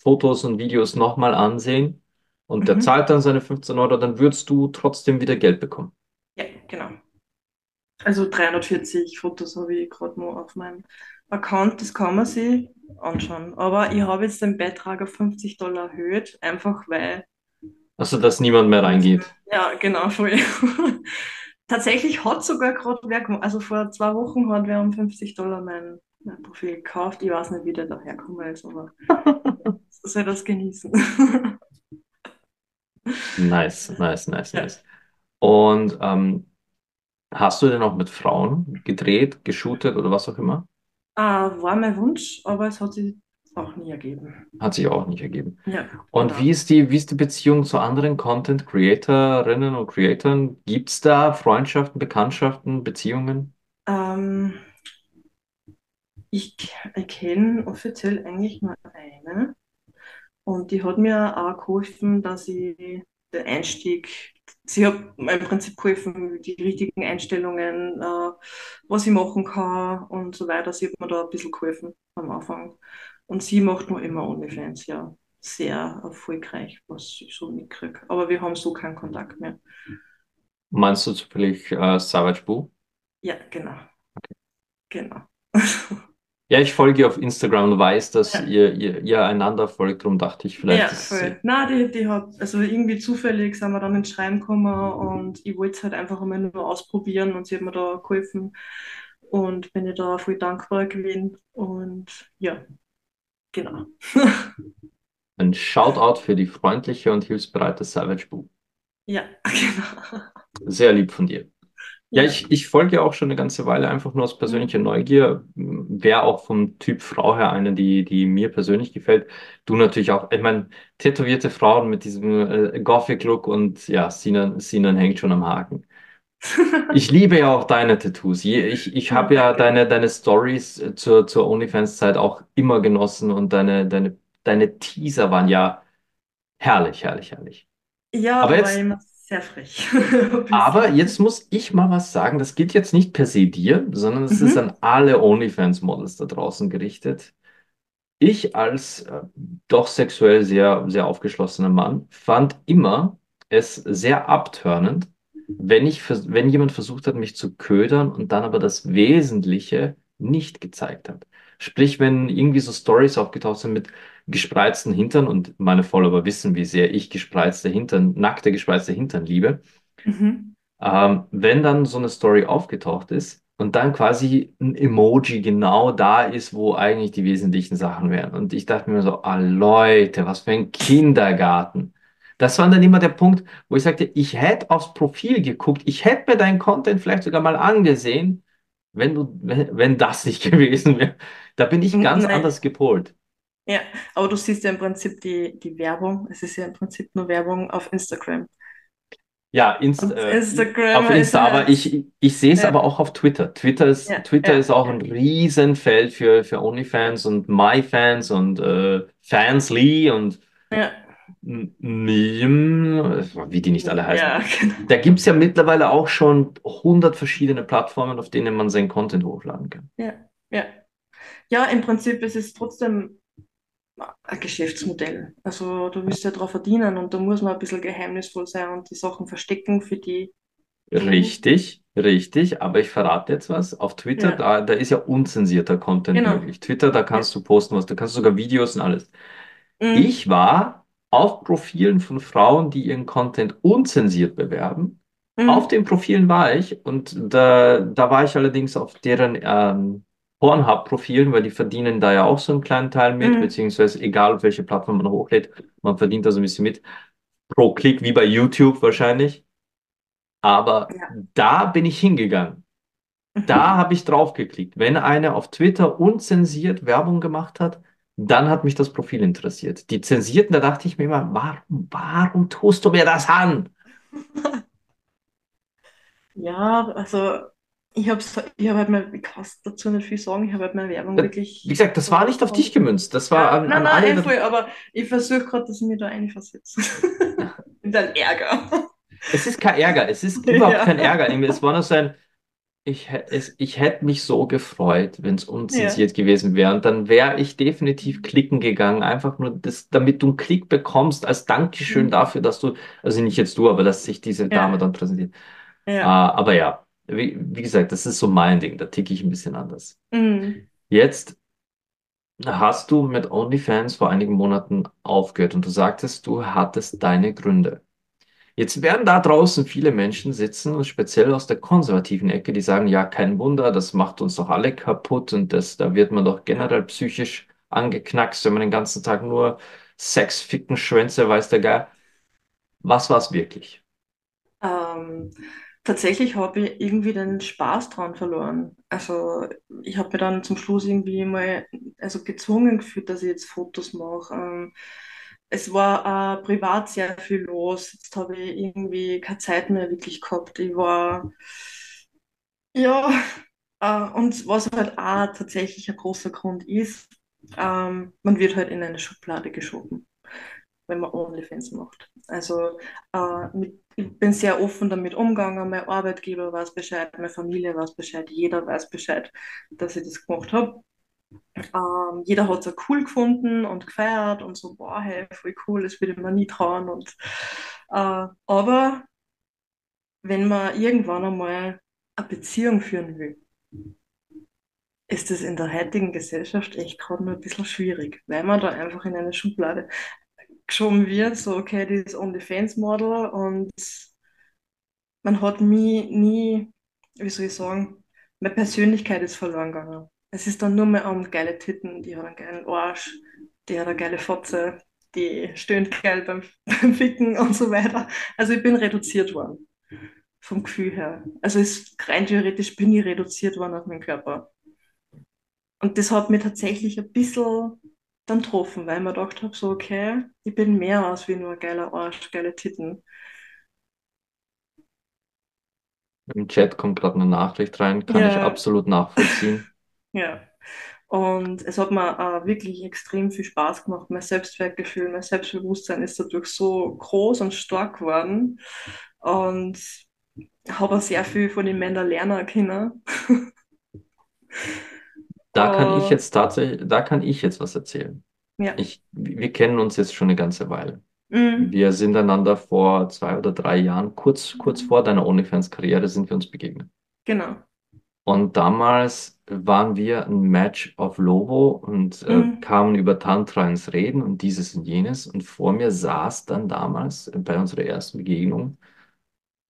Fotos und Videos nochmal ansehen und der Mhm. zahlt dann seine 15 Euro, dann würdest du trotzdem wieder Geld bekommen. Ja, genau. Also 340 Fotos habe ich gerade noch auf meinem Account, das kann man sich anschauen. Aber ich habe jetzt den Beitrag auf 50 Dollar erhöht, einfach weil Also, dass niemand mehr reingeht. ja, genau, voll. *laughs* Tatsächlich hat sogar gerade wer gemacht, also vor zwei Wochen hat wer um 50 Dollar mein, mein Profil gekauft. Ich weiß nicht, wie der daherkommen ist, aber *laughs* soll das genießen. Nice, nice, nice, Ja. nice. Und ähm, hast du denn auch mit Frauen gedreht, geshootet oder was auch immer? Ah, war mein Wunsch, aber es hat sich auch nie ergeben. Hat sich auch nicht ergeben. Ja, Und wie genau. ist die, wie ist die Beziehung zu anderen Content Creatorinnen und Creatoren? Gibt es da Freundschaften, Bekanntschaften, Beziehungen? Ähm, ich kenne offiziell eigentlich nur eine und die hat mir auch geholfen, dass ich den Einstieg, sie hat im Prinzip geholfen, die richtigen Einstellungen, äh, was ich machen kann und so weiter. Sie hat mir da ein bisschen geholfen am Anfang. Und sie macht noch immer OnlyFans, ja. Sehr erfolgreich, was ich so mitkriege. Aber wir haben so keinen Kontakt mehr. Meinst du zufällig äh, Savage Boo? Ja, genau, genau. *laughs* Ja, ich folge ihr auf Instagram und weiß, dass Ja. ihr, ihr, ihr einander folgt, darum dachte ich, vielleicht Ja, voll. Na, die, die hat, also irgendwie zufällig sind wir dann ins Schreiben gekommen und ich wollte es halt einfach einmal nur ausprobieren und sie hat mir da geholfen und bin ich da voll dankbar gewesen und ja, genau. *laughs* Ein Shoutout für die freundliche und hilfsbereite Savage Boo. Ja, *laughs* genau. Sehr lieb von dir. Ja, ich, ich folge auch schon eine ganze Weile einfach nur aus persönlicher Neugier. Wäre auch vom Typ Frau her eine, die, die mir persönlich gefällt. Du natürlich auch. Ich meine, tätowierte Frauen mit diesem äh, Gothic-Look und ja, Sinan, Sinan hängt schon am Haken. *laughs* Ich liebe ja auch deine Tattoos. Ich, ich Ja, habe ja deine, deine Stories zur, zur OnlyFans-Zeit auch immer genossen und deine, deine, deine Teaser waren ja herrlich, herrlich, herrlich. Ja, Aber ich jetzt sehr frech. *laughs* Aber jetzt muss ich mal was sagen. Das gilt jetzt nicht per se dir, sondern es ist Mhm. an alle OnlyFans-Models da draußen gerichtet. Ich als äh, doch sexuell sehr, sehr aufgeschlossener Mann fand immer es sehr abtörnend, wenn ich, wenn jemand versucht hat, mich zu ködern und dann aber das Wesentliche nicht gezeigt hat. Sprich, wenn irgendwie so Stories aufgetaucht sind mit gespreizten Hintern und meine Follower wissen, wie sehr ich gespreizte Hintern, nackte gespreizte Hintern liebe. Mhm. Ähm, wenn dann so eine Story aufgetaucht ist und dann quasi ein Emoji genau da ist, wo eigentlich die wesentlichen Sachen wären. Und ich dachte mir so, ah Leute, was für ein Kindergarten. Das war dann immer der Punkt, wo ich sagte, ich hätte aufs Profil geguckt, ich hätte mir deinen Content vielleicht sogar mal angesehen, wenn du, wenn, wenn das nicht *laughs* gewesen wäre. Da bin ich ganz Nein. anders gepolt. Ja, aber du siehst ja im Prinzip die, die Werbung. Es ist ja im Prinzip nur Werbung auf Instagram. Ja, Inst Und äh, Instagram auf Insta, aber halt, ich, ich sehe es ja, aber auch auf Twitter. Twitter ist, ja, Twitter ja, ist auch ein Riesenfeld für, für OnlyFans und MyFans und äh, Fansly und Meme, wie die nicht alle heißen. genau. Da gibt es ja mittlerweile auch schon hundert verschiedene Plattformen, auf denen man seinen Content hochladen kann. Ja, ja. Ja, im Prinzip ist es trotzdem ein Geschäftsmodell. Also du willst ja darauf verdienen und da muss man ein bisschen geheimnisvoll sein und die Sachen verstecken für die, Richtig, richtig, aber ich verrate jetzt was. Auf Twitter, ja, da, da ist ja unzensierter Content genau. möglich. Twitter, da kannst du posten, was du kannst, sogar Videos und alles. Mhm. Ich war auf Profilen von Frauen, die ihren Content unzensiert bewerben. Auf Mhm. den Profilen war ich und da, da war ich allerdings auf deren ähm, Pornhub-Profilen, weil die verdienen da ja auch so einen kleinen Teil mit, Mhm. beziehungsweise egal auf welche Plattform man hochlädt, man verdient da so ein bisschen mit. Pro Klick, wie bei YouTube wahrscheinlich. Aber Ja. da bin ich hingegangen. Da Mhm. habe ich draufgeklickt. Wenn eine auf Twitter unzensiert Werbung gemacht hat, dann hat mich das Profil interessiert. Die zensierten, da dachte ich mir immer, warum, warum tust du mir das an? *laughs* Ja, also ich habe ich hab halt mal, ich kann dazu nicht viel sagen, ich habe halt meine Werbung Äh, Wie wirklich gesagt, das war nicht auf dich gemünzt. Das war ja, an, nein, an nein, alle. eh voll, aber ich versuche gerade, dass ich mir da einversetze. *laughs* In deinen Ärger. Es ist kein Ärger. Es ist *laughs* überhaupt kein Ja, Ärger. Es war nur so ein, ich, es, ich hätte mich so gefreut, wenn es ja, unzensiert gewesen wäre. Und dann wäre ich definitiv klicken gegangen. Einfach nur, das, damit du einen Klick bekommst, als Dankeschön Mhm. dafür, dass du, also nicht jetzt du, aber dass sich diese Dame ja, dann präsentiert. ja. Ah, aber ja, wie, wie gesagt, das ist so mein Ding. Da ticke ich ein bisschen anders. Mhm. Jetzt hast du mit OnlyFans vor einigen Monaten aufgehört und du sagtest, du hattest deine Gründe. Jetzt werden da draußen viele Menschen sitzen, speziell aus der konservativen Ecke, die sagen, ja, kein Wunder, das macht uns doch alle kaputt und das, da wird man doch generell psychisch angeknackst, wenn man den ganzen Tag nur Sex, Ficken, Schwänze, weiß der Geil. Was war's wirklich? Ähm, tatsächlich habe ich irgendwie den Spaß dran verloren. Also ich habe mir dann zum Schluss irgendwie mal also gezwungen gefühlt, dass ich jetzt Fotos mache. Ähm, es war äh, privat sehr viel los. Jetzt habe ich irgendwie keine Zeit mehr wirklich gehabt. Ich war, ja, äh, und was halt auch tatsächlich ein großer Grund ist, ähm, man wird halt in eine Schublade geschoben wenn man OnlyFans macht. Also äh, mit, ich bin sehr offen damit umgegangen. Mein Arbeitgeber weiß Bescheid, meine Familie weiß Bescheid, jeder weiß Bescheid, dass ich das gemacht habe. Ähm, jeder hat es auch cool gefunden und gefeiert und so, boah, hey, voll cool, das würde man nie trauen. Und, äh, aber wenn man irgendwann einmal eine Beziehung führen will, ist es in der heutigen Gesellschaft echt gerade nur ein bisschen schwierig, weil man da einfach in eine Schublade geschoben wird, so, okay, die ist OnlyFans-Model und man hat mich nie, wie soll ich sagen, meine Persönlichkeit ist verloren gegangen. Es ist dann nur mehr um geile Titten, die hat einen geilen Arsch, die hat eine geile Fotze, die stöhnt geil beim, *laughs* beim Ficken und so weiter. Also ich bin reduziert worden, vom Gefühl her. Also es, rein theoretisch bin ich reduziert worden auf meinen Körper. Und das hat mich tatsächlich ein bisschen dann getroffen, weil ich mir gedacht habe, so okay, ich bin mehr als wie nur geiler Arsch, geile Titten. Im Chat kommt gerade eine Nachricht rein, kann ich Ja, absolut nachvollziehen. *laughs* ja. Und es hat mir äh, wirklich extrem viel Spaß gemacht. Mein Selbstwertgefühl, mein Selbstbewusstsein ist dadurch so groß und stark geworden. Und habe auch sehr viel von den Männern lernen können. *laughs* Da kann ich jetzt tatsächlich, da kann ich jetzt was erzählen. ja, Ich, wir kennen uns jetzt schon eine ganze Weile. mm, Wir sind einander vor zwei oder drei Jahren, kurz, kurz vor deiner OnlyFans-Karriere, sind wir uns begegnet. genau. Und damals waren wir ein Match auf Lovo und äh, Mm, kamen über Tantra ins Reden und dieses und jenes. Und vor mir saß dann damals äh, bei unserer ersten Begegnung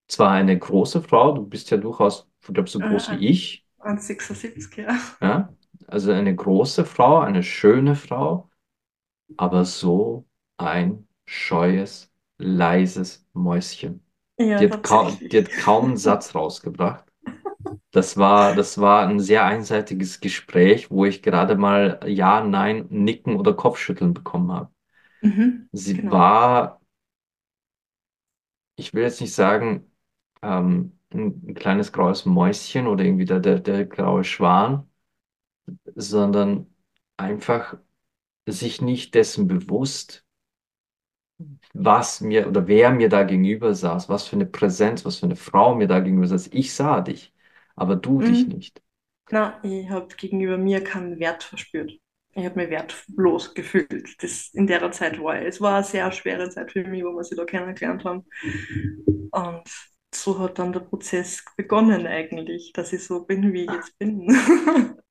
zwar eine große Frau, du bist ja durchaus, ich glaube, so groß äh, wie ich, 1,76, ja. Ja? Also eine große Frau, eine schöne Frau, aber so ein scheues, leises Mäuschen. Ja, Die hat kaum, die hat kaum einen Satz rausgebracht. Das war, das war ein sehr einseitiges Gespräch, wo ich gerade mal Ja, Nein, Nicken oder Kopfschütteln bekommen habe. Mhm, Sie genau. war, ich will jetzt nicht sagen, ähm, ein, ein kleines graues Mäuschen oder irgendwie der, der, der graue Schwan, sondern einfach sich nicht dessen bewusst, was mir oder wer mir da gegenüber saß, was für eine Präsenz, was für eine Frau mir da gegenüber saß. Ich sah dich, aber du dich Mhm. nicht. Na, ich habe gegenüber mir keinen Wert verspürt. Ich habe mich wertlos gefühlt. Das in der Zeit war. Es war eine sehr schwere Zeit für mich, wo wir sie da kennengelernt haben. Und so hat dann der Prozess begonnen eigentlich, dass ich so bin, wie ich jetzt bin. *laughs*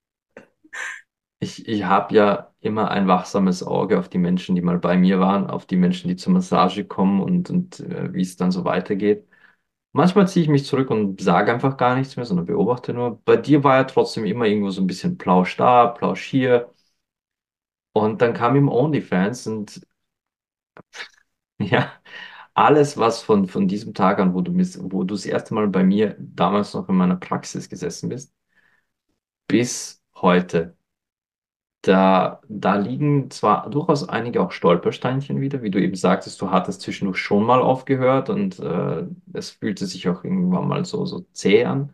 Ich, ich habe ja immer ein wachsames Auge auf die Menschen, die mal bei mir waren, auf die Menschen, die zur Massage kommen und, und äh, wie es dann so weitergeht. Manchmal ziehe ich mich zurück und sage einfach gar nichts mehr, sondern beobachte nur. Bei dir war ja trotzdem immer irgendwo so ein bisschen Plausch da, Plausch hier. Und dann kam ihm OnlyFans und *laughs* ja, alles, was von, von diesem Tag an, wo du, wo du das erste Mal bei mir damals noch in meiner Praxis gesessen bist, bis heute. Da, da liegen zwar durchaus einige auch Stolpersteinchen wieder, wie du eben sagtest, du hattest zwischendurch schon mal aufgehört und äh, es fühlte sich auch irgendwann mal so, so zäh an.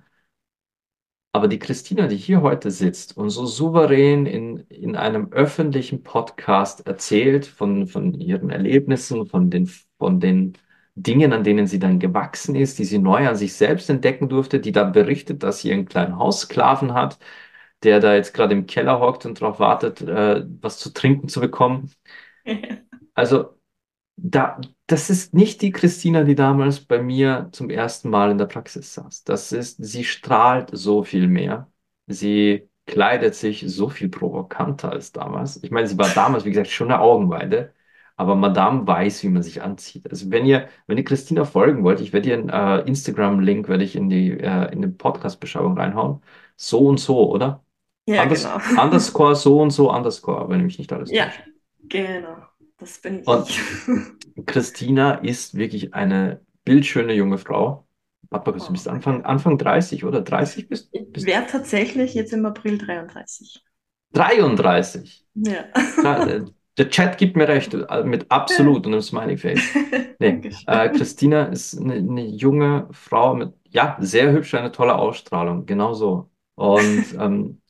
Aber die Christina, die hier heute sitzt und so souverän in, in einem öffentlichen Podcast erzählt von, von ihren Erlebnissen, von den, von den Dingen, an denen sie dann gewachsen ist, die sie neu an sich selbst entdecken durfte, die dann berichtet, dass sie einen kleinen Haussklaven hat, der da jetzt gerade im Keller hockt und darauf wartet, äh, was zu trinken zu bekommen. *laughs* Also da, das ist nicht die Christina, die damals bei mir zum ersten Mal in der Praxis saß. Das ist, sie strahlt so viel mehr. Sie kleidet sich so viel provokanter als damals. Ich meine, sie war damals, wie gesagt, schon eine Augenweide, aber Madame weiß, wie man sich anzieht. Also wenn ihr, wenn ihr Christina folgen wollt, ich werde ihren äh, Instagram-Link werde ich in die, äh, in die Podcast-Beschreibung reinhauen. So und so, oder? Ja, Anders, genau. *laughs* underscore, so und so, underscore, wenn mich nicht alles Ja, täuscht. genau. Das bin Und ich. *laughs* Christina ist wirklich eine bildschöne junge Frau. Papa, du Oh, bist Anfang. Anfang 30, oder? 30 bist? Ich Bist werde tatsächlich jetzt im April 33. 33. Ja. Klar, *laughs* der Chat gibt mir recht, äh, mit absolut und einem Smiley Face. Nee, äh. Christina ist eine, eine junge Frau mit, ja, sehr hübsch, eine tolle Ausstrahlung, genau so. Und ähm,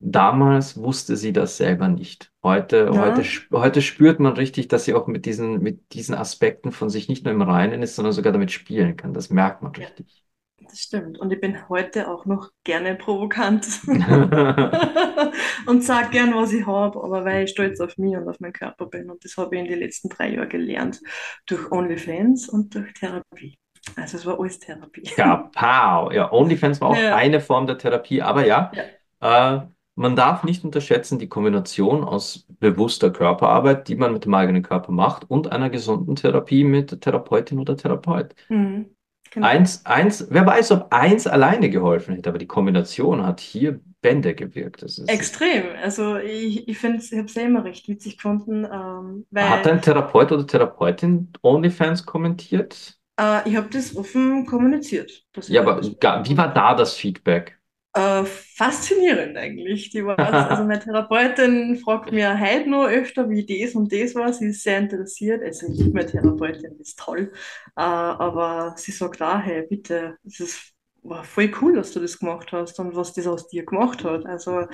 Damals wusste sie das selber nicht. Heute, heute, Ja, sp- heute spürt man richtig, dass sie auch mit diesen, mit diesen Aspekten von sich nicht nur im Reinen ist, sondern sogar damit spielen kann. Das merkt man richtig. das stimmt. Und ich bin heute auch noch gerne provokant *laughs* und sage gern, was ich habe, aber weil ich stolz auf mich und auf meinen Körper bin. Und das habe ich in den letzten drei Jahren gelernt durch OnlyFans und durch Therapie. Also es war alles Therapie. Ja, pow. Ja, OnlyFans war auch Ja, eine Form der Therapie, aber ja, ja, äh, man darf nicht unterschätzen die Kombination aus bewusster Körperarbeit, die man mit dem eigenen Körper macht, und einer gesunden Therapie mit Therapeutin oder Therapeut. mhm, genau. Eins, eins, wer weiß, ob eins alleine geholfen hätte, aber die Kombination hat hier Bände gewirkt. Das ist, Extrem. Also ich, ich finde, ich habe es ja immer recht witzig gefunden, ähm, hat ein Therapeut oder Therapeutin OnlyFans kommentiert? äh, ich habe das offen kommuniziert, Ja, aber wie war da das Feedback? Äh, faszinierend eigentlich. Die war's. *laughs* Also meine Therapeutin fragt mir heute noch öfter, wie das und das war. Sie ist sehr interessiert. Also ich liebe meine Therapeutin, die ist toll. Äh, aber sie sagt auch, hey, bitte, es ist war voll cool, dass du das gemacht hast und was das aus dir gemacht hat. Also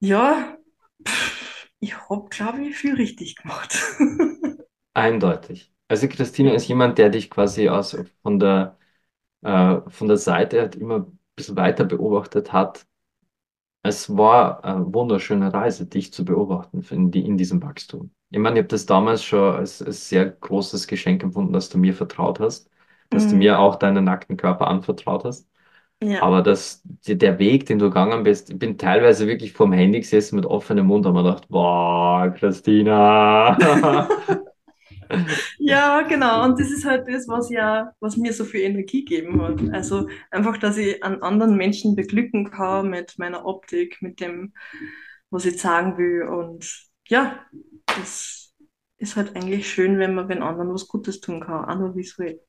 ja, pff, ich habe, glaube ich, viel richtig gemacht. *laughs* Eindeutig. Also Christina ist jemand, der dich quasi aus von der, äh, von der Seite halt immer bisschen weiter beobachtet hat. Es war eine wunderschöne Reise, dich zu beobachten in, die, in diesem Wachstum. Ich meine, ich habe das damals schon als, als sehr großes Geschenk empfunden, dass du mir vertraut hast, dass du mir Mhm. auch deinen nackten Körper anvertraut hast. Ja. Aber das, der Weg, den du gegangen bist, ich bin teilweise wirklich vorm Handy gesessen mit offenem Mund und mir gedacht, boah, Christina. *laughs* *laughs* Ja, genau. Und das ist halt das, was ja, was mir so viel Energie gegeben hat. Also einfach, dass ich an anderen Menschen beglücken kann mit meiner Optik, mit dem, was ich sagen will. Und ja, das ist halt eigentlich schön, wenn man den anderen was Gutes tun kann, auch nur visuell.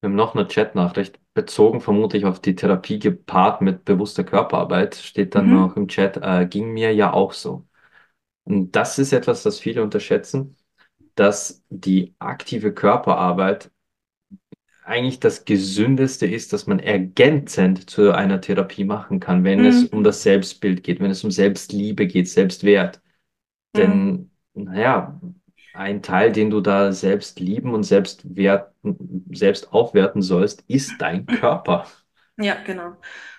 Wir haben noch eine Chatnachricht, bezogen vermutlich auf die Therapie gepaart mit bewusster Körperarbeit, steht dann Mhm. noch im Chat, äh, ging mir ja auch so. Und das ist etwas, das viele unterschätzen, dass die aktive Körperarbeit eigentlich das Gesündeste ist, das man ergänzend zu einer Therapie machen kann, wenn es um Mhm. das Selbstbild geht, wenn es um Selbstliebe geht, Selbstwert. Mhm. Denn, naja, ein Teil, den du da selbst lieben und selbst werten, selbst aufwerten sollst, ist dein Körper. Ja, genau.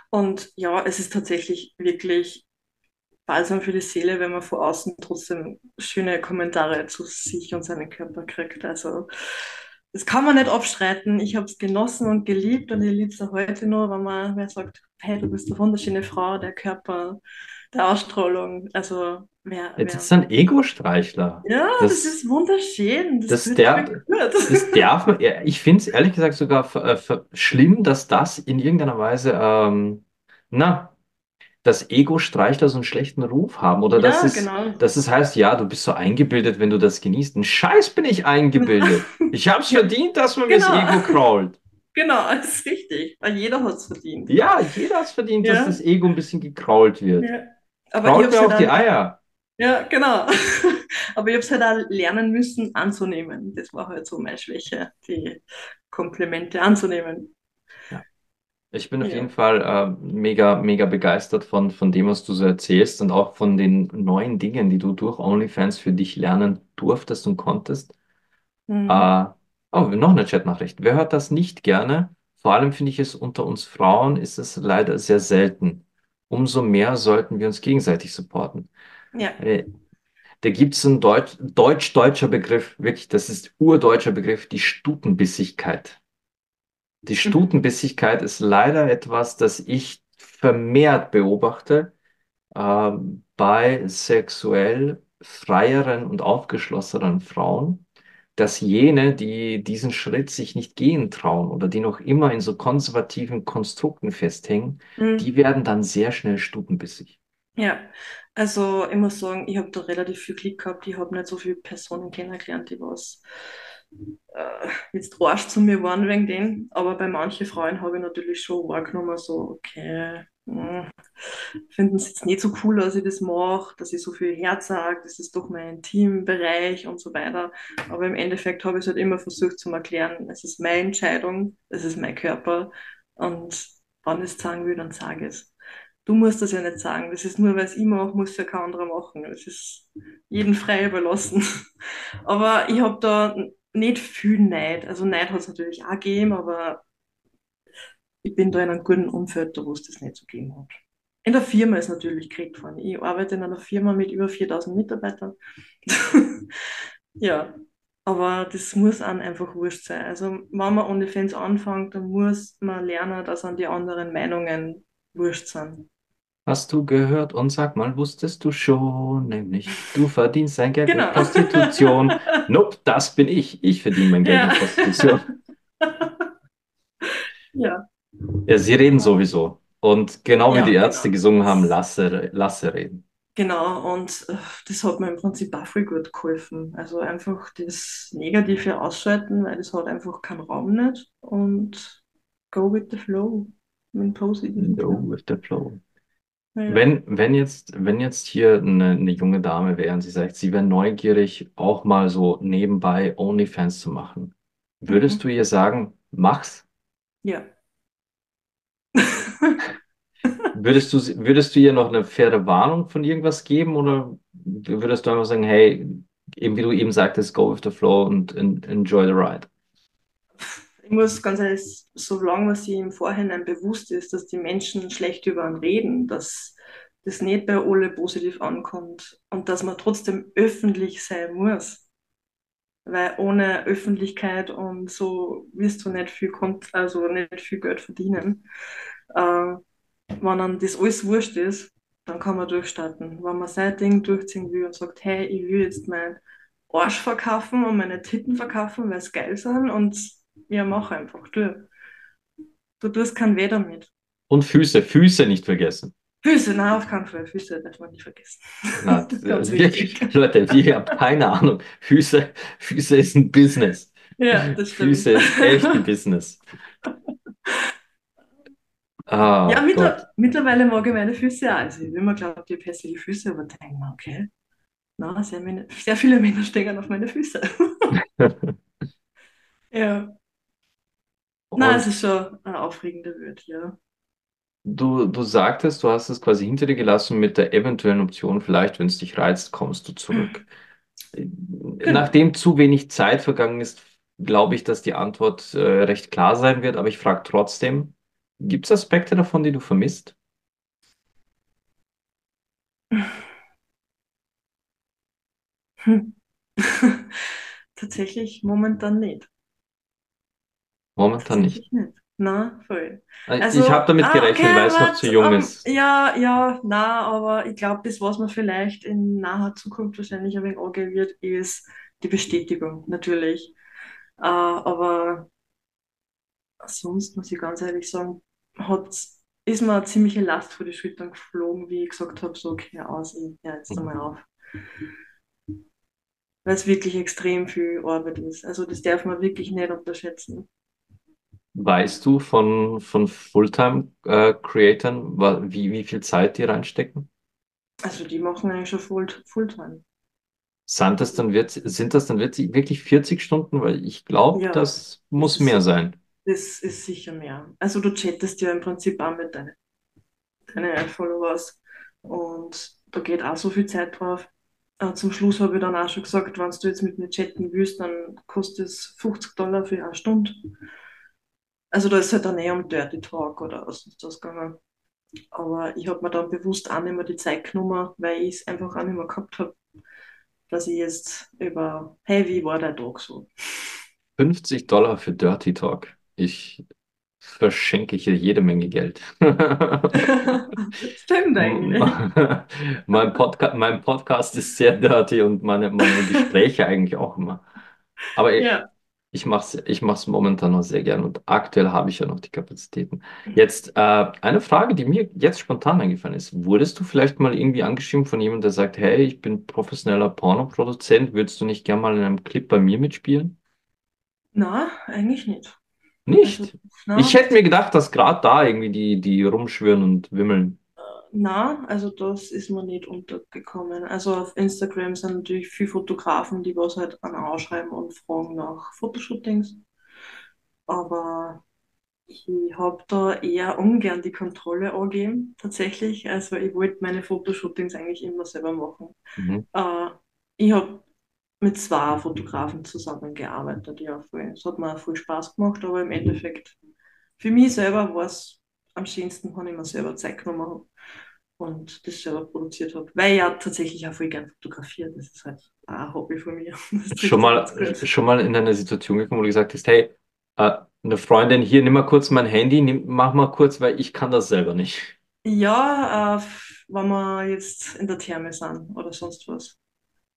Und ja, es ist tatsächlich wirklich balsam für die Seele, wenn man von außen trotzdem schöne Kommentare zu sich und seinem Körper kriegt. Also das kann man nicht abstreiten. Ich habe es genossen und geliebt und ich liebe es auch heute nur, wenn man wer sagt, hey, du bist eine wunderschöne Frau, der Körper, der Ausstrahlung. Also wer, Das wer. ist ein Ego-Streichler. Ja, das Das, ist wunderschön. Das das, der, das darf man, ich finde es ehrlich gesagt sogar äh, schlimm, dass das in irgendeiner Weise, ähm, na, dass Ego-Streichler so einen schlechten Ruf haben oder dass Ja, es, genau. dass es heißt, ja, du bist so eingebildet, wenn du das genießt. Ein Scheiß bin ich eingebildet. Ich habe es verdient, dass man mir das Genau. Ego krault. Genau, das *laughs* ist richtig. Weil jeder hat es verdient. Ja, jeder hat es verdient, dass Ja, das Ego ein bisschen gekrault wird. ja. Aber ich Krault mir auf die Eier. Ja, genau. *laughs* Aber ich habe es halt auch lernen müssen anzunehmen. Das war halt so meine Schwäche, die Komplimente anzunehmen. Ich bin auf jeden. Fall äh, mega, mega begeistert von, von dem, was du so erzählst und auch von den neuen Dingen, die du durch OnlyFans für dich lernen durftest und konntest. Mhm. Äh, oh, noch eine Chatnachricht. Wer hört das nicht gerne? Vor allem finde ich es unter uns Frauen ist es leider sehr selten. Umso mehr sollten wir uns gegenseitig supporten. Ja. Äh, da gibt es einen Deutsch, deutsch-deutscher Begriff, wirklich, das ist urdeutscher Begriff, die Stutenbissigkeit. Die. Stutenbissigkeit ist leider etwas, das ich vermehrt beobachte ähm, bei sexuell freieren und aufgeschlossenen Frauen, dass jene, die diesen Schritt sich nicht gehen trauen oder die noch immer in so konservativen Konstrukten festhängen, die Mhm. werden dann sehr schnell stutenbissig. Ja. Also ich muss sagen, ich habe da relativ viel Glück gehabt. Ich habe nicht so viele Personen kennengelernt, die was äh, jetzt Arsch zu mir waren wegen denen. Aber bei manchen Frauen habe ich natürlich schon wahrgenommen, so, okay, mh, finden es jetzt nicht so cool, dass ich das mache, dass ich so viel Herz sage, das ist doch mein Intimbereich und so weiter. Aber im Endeffekt habe ich es halt immer versucht zu erklären, es ist meine Entscheidung, es ist mein Körper und wenn ich es sagen will, dann sage ich es. Du musst das ja nicht sagen, das ist nur, weil es ich mache, muss ja kein anderer machen. Es ist jedem frei überlassen. *laughs* Aber ich habe da nicht viel Neid. Also Neid hat es natürlich auch gegeben, aber ich bin da in einem guten Umfeld, wo es das nicht so gegeben hat. In der Firma ist natürlich gekriegt worden. Ich arbeite in einer Firma mit über 4000 Mitarbeitern. *laughs* ja, aber das muss einem einfach wurscht sein. Also wenn man OnlyFans anfängt, dann muss man lernen, dass an die anderen Meinungen wurscht sind. Hast du gehört? Und sag mal, wusstest du schon, nämlich, du verdienst dein Geld mit Genau. Prostitution. *laughs* Nope, das bin ich. Ich verdiene mein Geld ja. mit Prostitution. *laughs* ja, Ja, sie reden sowieso. Und genau wie die ja, Ärzte genau. gesungen haben, lasse, lasse reden. Genau, und äh, das hat mir im Prinzip auch voll gut geholfen. Also einfach das Negative ausschalten, weil das hat einfach keinen Raum nicht und go with the flow, mit positiven Go with the flow. Ja. Wenn, wenn jetzt, wenn jetzt hier eine, eine junge Dame wäre und sie sagt, sie wäre neugierig, auch mal so nebenbei OnlyFans zu machen, würdest Mhm. du ihr sagen, mach's? Ja. *laughs* Würdest du, sie- würdest du ihr noch eine faire Warnung von irgendwas geben oder würdest du einfach sagen, hey, eben wie du eben sagtest, go with the flow und en- enjoy the ride? Ich muss ganz ehrlich, solange man sich im Vorhinein bewusst ist, dass die Menschen schlecht über einen reden, dass das nicht bei alle positiv ankommt und dass man trotzdem öffentlich sein muss. Weil ohne Öffentlichkeit und so wirst du nicht viel, Kont also nicht viel Geld verdienen. Äh, wenn dann das alles wurscht ist, dann kann man durchstarten. Wenn man sein Ding durchziehen will und sagt, hey, ich will jetzt mein Arsch verkaufen und meine Titten verkaufen, weil es geil sind und ja, mach einfach, du. Du tust keinen weh damit. Und Füße, Füße nicht vergessen. Füße, nein, auf keinen Fall. Füße darf man nicht vergessen. Na, *laughs* Ganz wirklich, wichtig. *laughs* Leute, wir haben keine Ahnung. Füße, Füße ist ein Business. Ja, das stimmt. Füße ist echt ein Business. *laughs* Ah Ja, mittler, mittlerweile mag ich meine Füße auch. Also, ich will mir glaubt, ich habe hässliche Füße, aber denke mir, okay, na, sehr, sehr viele Männer stehen auf meine Füße. Ja, na, es ist schon eine aufregende Welt, ja. du, du sagtest, du hast es quasi hinter dir gelassen mit der eventuellen Option, vielleicht, wenn es dich reizt, kommst du zurück. Genau. Nachdem zu wenig Zeit vergangen ist, glaube ich, dass die Antwort äh, recht klar sein wird, aber ich frage trotzdem, gibt es Aspekte davon, die du vermisst? Hm. *laughs* Tatsächlich momentan nicht. Momentan nicht. *laughs* Na, voll. Äh, Ich habe Also, damit ah, gerechnet, weil okay, es noch zu jung ähm, ist. ja, ja, na, aber ich glaube, das, was man vielleicht in naher Zukunft wahrscheinlich ein wenig angehen wird, ist die Bestätigung, natürlich. Äh, aber sonst muss ich ganz ehrlich sagen, hat, ist mir eine ziemliche Last vor die Schultern geflogen, wie ich gesagt habe, so, okay, aus, ich hör jetzt einmal auf. Weil es wirklich extrem viel Arbeit ist. Also, das darf man wirklich nicht unterschätzen. Weißt du von, von Fulltime-Creatern, wie, wie viel Zeit die reinstecken? Also, die machen eigentlich schon Full, Fulltime. Sind das dann, wird, sind das dann wirklich wirklich 40 Stunden? Weil ich glaube, Ja, das muss mehr ist, sein. das ist sicher mehr. Also du chattest ja im Prinzip auch mit deinen, deinen Followers und da geht auch so viel Zeit drauf. Äh, zum Schluss habe ich dann auch schon gesagt, wenn du jetzt mit mir chatten willst, dann kostet es 50 Dollar für eine Stunde. Also da ist halt dann eher um Dirty Talk oder was ist das gegangen. Aber ich habe mir dann bewusst auch nicht mehr die Zeit genommen, weil ich es einfach auch nicht mehr gehabt habe, dass ich jetzt über, hey, wie war der Tag so? 50 Dollar für Dirty Talk. Ich verschenke hier jede Menge Geld. *laughs* Stimmt eigentlich. *laughs* Mein Podca mein Podcast ist sehr dirty und meine, meine Gespräche eigentlich auch immer. Aber ich, Ja. Ich mache es ich mach's momentan noch sehr gern und aktuell habe ich ja noch die Kapazitäten. Jetzt äh, eine Frage, die mir jetzt spontan eingefallen ist. Wurdest du vielleicht mal irgendwie angeschrieben von jemandem, der sagt, hey, ich bin professioneller Pornoproduzent, würdest du nicht gerne mal in einem Clip bei mir mitspielen? Na, eigentlich nicht. Also, Nicht. Ich na, hätte mir gedacht, dass gerade da irgendwie die, die rumschwirren und wimmeln. Na, also das ist mir nicht untergekommen. Also auf Instagram sind natürlich viele Fotografen, die was halt an ausschreiben und fragen nach Fotoshootings. Aber ich habe da eher ungern die Kontrolle angeben, tatsächlich. Also ich wollte meine Fotoshootings eigentlich immer selber machen. Mhm. Äh, ich habe mit zwei Fotografen zusammengearbeitet, ja, voll. Es hat mir viel Spaß gemacht, aber im Endeffekt für mich selber war es am schönsten, wenn ich mir selber Zeit genommen habe und das selber produziert habe. Weil ich ja tatsächlich auch voll gern fotografiere. Das ist halt ein Hobby von mir. *laughs* Schon mal, gut. schon mal in eine Situation gekommen, wo du gesagt hast, hey, äh, eine Freundin, hier, nimm mal kurz mein Handy, nimm, mach mal kurz, weil ich kann das selber nicht. Ja, äh, wenn wir jetzt in der Therme sind oder sonst was.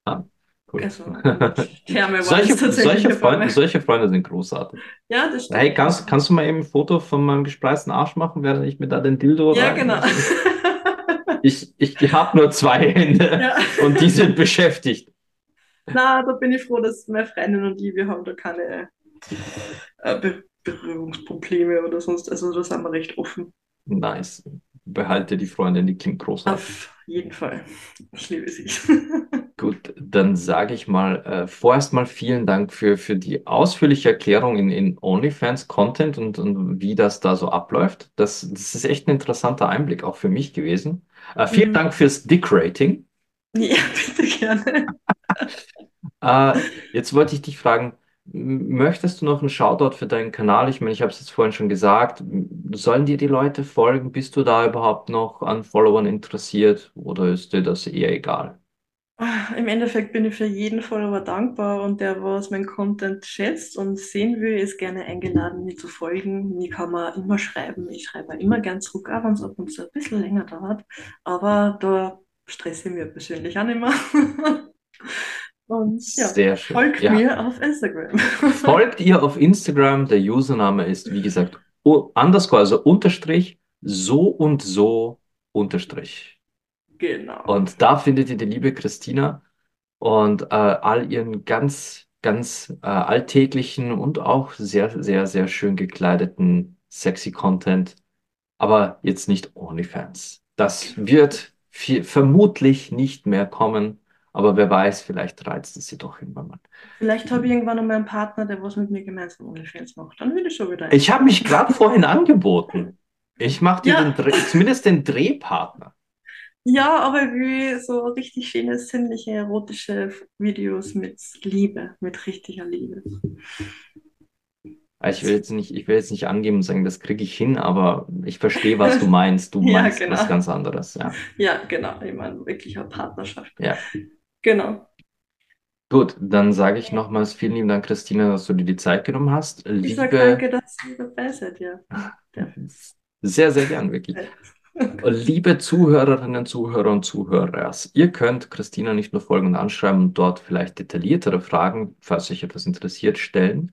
Ah, cool. Also *laughs* Therme war Solche, solche Fall. solche Freunde sind großartig. Ja, das Hey, stimmt, kannst, ja. kannst du mal eben ein Foto von meinem gespreißten Arsch machen, während ich mir da den Dildo Ja, rein? genau. *laughs* Ich, ich, habe nur zwei Hände Ja. *laughs* und die sind beschäftigt. Na, da bin ich froh, dass meine Freundin und ich, wir haben da keine äh, Be Berührungsprobleme oder sonst. Also da sind wir recht offen. Nice. Behalte die Freundin, die klingt großartig. Auf jeden Fall. Ich liebe sie. *laughs* Gut, dann sage ich mal, äh, vorerst mal vielen Dank für, für die ausführliche Erklärung in, in OnlyFans-Content und, und wie das da so abläuft. Das, das ist echt ein interessanter Einblick auch für mich gewesen. Äh, vielen Mhm. Dank fürs Dick-Rating. Ja, *laughs* bitte gerne. Äh, jetzt wollte ich dich fragen, möchtest du noch einen Shoutout für deinen Kanal? Ich meine, ich habe es jetzt vorhin schon gesagt. Sollen dir die Leute folgen? Bist du da überhaupt noch an Followern interessiert oder ist dir das eher egal? Im Endeffekt bin ich für jeden Follower dankbar und der, was mein Content schätzt und sehen will, ist gerne eingeladen, mir zu folgen. Mir kann man immer schreiben. Ich schreibe immer gern zurück, auch wenn es ab und zu ein bisschen länger dauert. Aber da stresse ich mir persönlich auch mehr. *laughs* Und ja, Sehr schön. folgt Ja. mir auf Instagram. *laughs* Folgt ihr auf Instagram. Der Username ist, wie gesagt, underscore, also Unterstrich, so und so Unterstrich. Genau. Und da findet ihr die liebe Christina und äh, all ihren ganz, ganz äh, alltäglichen und auch sehr, sehr, sehr schön gekleideten sexy Content. Aber jetzt nicht OnlyFans. Das wird viel, vermutlich nicht mehr kommen. Aber wer weiß, vielleicht reizt es sie doch irgendwann mal. Vielleicht habe ich irgendwann noch mal einen Partner, der was mit mir gemeinsam OnlyFans macht. Dann würde ich schon wieder. Ich habe mich gerade vorhin angeboten. Ich mache dir Ja. den Dreh, zumindest den Drehpartner. Ja, aber wie so richtig schöne, sinnliche, erotische Videos mit Liebe, mit richtiger Liebe. Ich will jetzt nicht, ich will jetzt nicht angeben und sagen, das kriege ich hin, aber ich verstehe, was du *laughs* meinst. Du Ja, meinst genau. was ganz anderes, ja. Ja, genau. Ich meine, wirklich eine Partnerschaft. Ja. Genau. Gut, dann sage ich nochmals vielen lieben Dank, Christina, dass du dir die Zeit genommen hast. Ich sage Liebe, danke, dass ihr dabei seid. Ja. *laughs* sehr, sehr gern, wirklich. Liebe Zuhörerinnen, Zuhörer und Zuhörer, ihr könnt Christina nicht nur folgen und anschreiben und dort vielleicht detailliertere Fragen, falls euch etwas interessiert, stellen,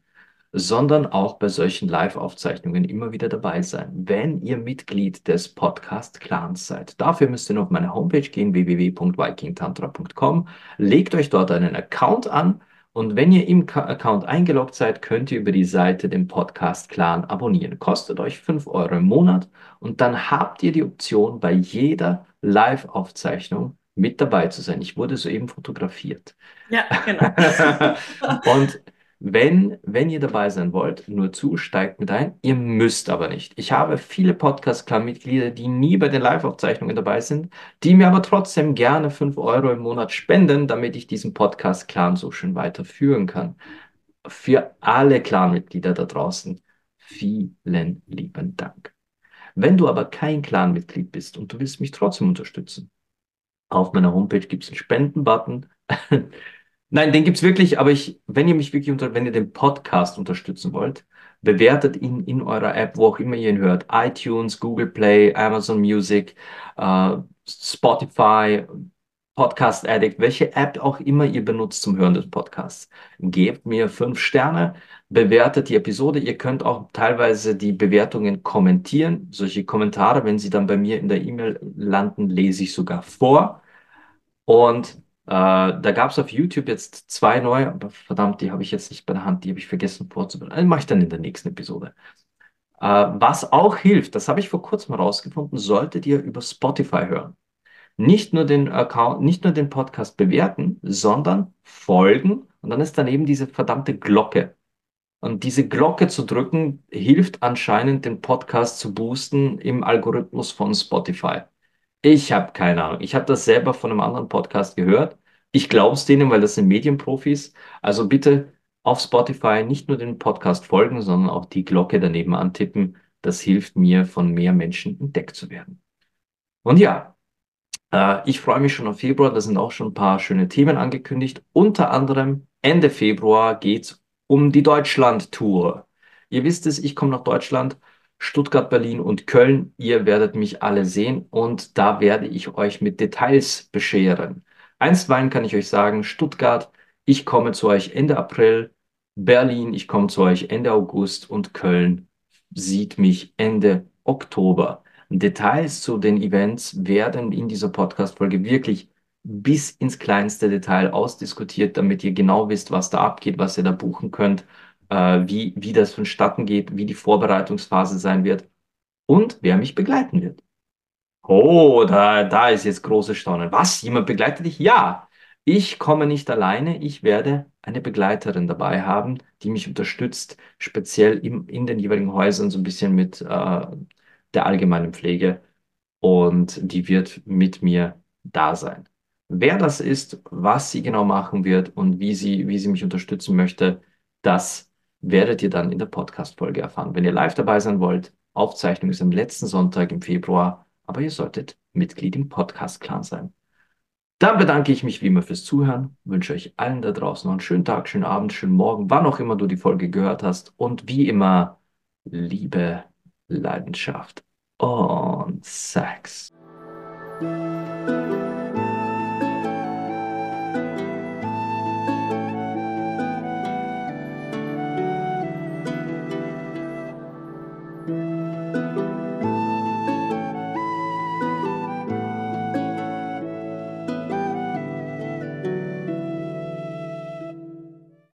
sondern auch bei solchen Live-Aufzeichnungen immer wieder dabei sein, wenn ihr Mitglied des Podcast-Clans seid. Dafür müsst ihr nur auf meine Homepage gehen, www.vikingtantra.com, legt euch dort einen Account an und wenn ihr im Account eingeloggt seid, könnt ihr über die Seite den Podcast-Clan abonnieren. Kostet euch 5 Euro im Monat und dann habt ihr die Option, bei jeder Live-Aufzeichnung mit dabei zu sein. Ich wurde soeben fotografiert. Ja, genau. *laughs* *laughs* Und wenn, wenn ihr dabei sein wollt, nur zu, steigt mit ein. Ihr müsst aber nicht. Ich habe viele Podcast-Clan-Mitglieder, die nie bei den Live-Aufzeichnungen dabei sind, die mir aber trotzdem gerne 5 Euro im Monat spenden, damit ich diesen Podcast-Clan so schön weiterführen kann. Für alle Clan-Mitglieder da draußen, vielen lieben Dank. Wenn du aber kein Clan-Mitglied bist und du willst mich trotzdem unterstützen, auf meiner Homepage gibt es einen Spenden-Button. *laughs* Nein, den gibt es wirklich, aber ich, wenn ihr mich wirklich unter, wenn ihr den Podcast unterstützen wollt, bewertet ihn in eurer App, wo auch immer ihr ihn hört. iTunes, Google Play, Amazon Music, äh, Spotify, Podcast Addict, welche App auch immer ihr benutzt zum Hören des Podcasts. Gebt mir fünf Sterne, bewertet die Episode. Ihr könnt auch teilweise die Bewertungen kommentieren. Solche Kommentare, wenn sie dann bei mir in der E-Mail landen, lese ich sogar vor. Und da gab es auf YouTube jetzt zwei neue, aber verdammt, die habe ich jetzt nicht bei der Hand, die habe ich vergessen vorzubereiten. Also mache ich dann in der nächsten Episode. Äh, was auch hilft, das habe ich vor kurzem herausgefunden, solltet ihr über Spotify hören. Nicht nur den Account, nicht nur den Podcast bewerten, sondern folgen und dann ist daneben diese verdammte Glocke. Und diese Glocke zu drücken, hilft anscheinend, den Podcast zu boosten im Algorithmus von Spotify. Ich habe keine Ahnung. Ich habe das selber von einem anderen Podcast gehört. Ich glaube es denen, weil das sind Medienprofis. Also bitte auf Spotify nicht nur den Podcast folgen, sondern auch die Glocke daneben antippen. Das hilft mir, von mehr Menschen entdeckt zu werden. Und ja, äh, ich freue mich schon auf Februar. Da sind auch schon ein paar schöne Themen angekündigt. Unter anderem Ende Februar geht's um die Deutschland-Tour. Ihr wisst es, ich komme nach Deutschland. Stuttgart, Berlin und Köln. Ihr werdet mich alle sehen und da werde ich euch mit Details bescheren. Einstweilen kann ich euch sagen, Stuttgart, ich komme zu euch Ende April, Berlin, ich komme zu euch Ende August und Köln sieht mich Ende Oktober. Details zu den Events werden in dieser Podcast-Folge wirklich bis ins kleinste Detail ausdiskutiert, damit ihr genau wisst, was da abgeht, was ihr da buchen könnt äh, wie, wie das vonstatten geht, wie die Vorbereitungsphase sein wird und wer mich begleiten wird. Oh, da, da ist jetzt großes Staunen. Was? Jemand begleitet dich? Ja. Ich komme nicht alleine. Ich werde eine Begleiterin dabei haben, die mich unterstützt, speziell im, in den jeweiligen Häusern so ein bisschen mit äh, der allgemeinen Pflege. Und die wird mit mir da sein. Wer das ist, was sie genau machen wird und wie sie, wie sie mich unterstützen möchte, das werdet ihr dann in der Podcast-Folge erfahren. Wenn ihr live dabei sein wollt, Aufzeichnung ist am letzten Sonntag im Februar, aber ihr solltet Mitglied im Podcast-Clan sein. Dann bedanke ich mich wie immer fürs Zuhören, wünsche euch allen da draußen noch einen schönen Tag, schönen Abend, schönen Morgen, wann auch immer du die Folge gehört hast und wie immer Liebe, Leidenschaft und Sex.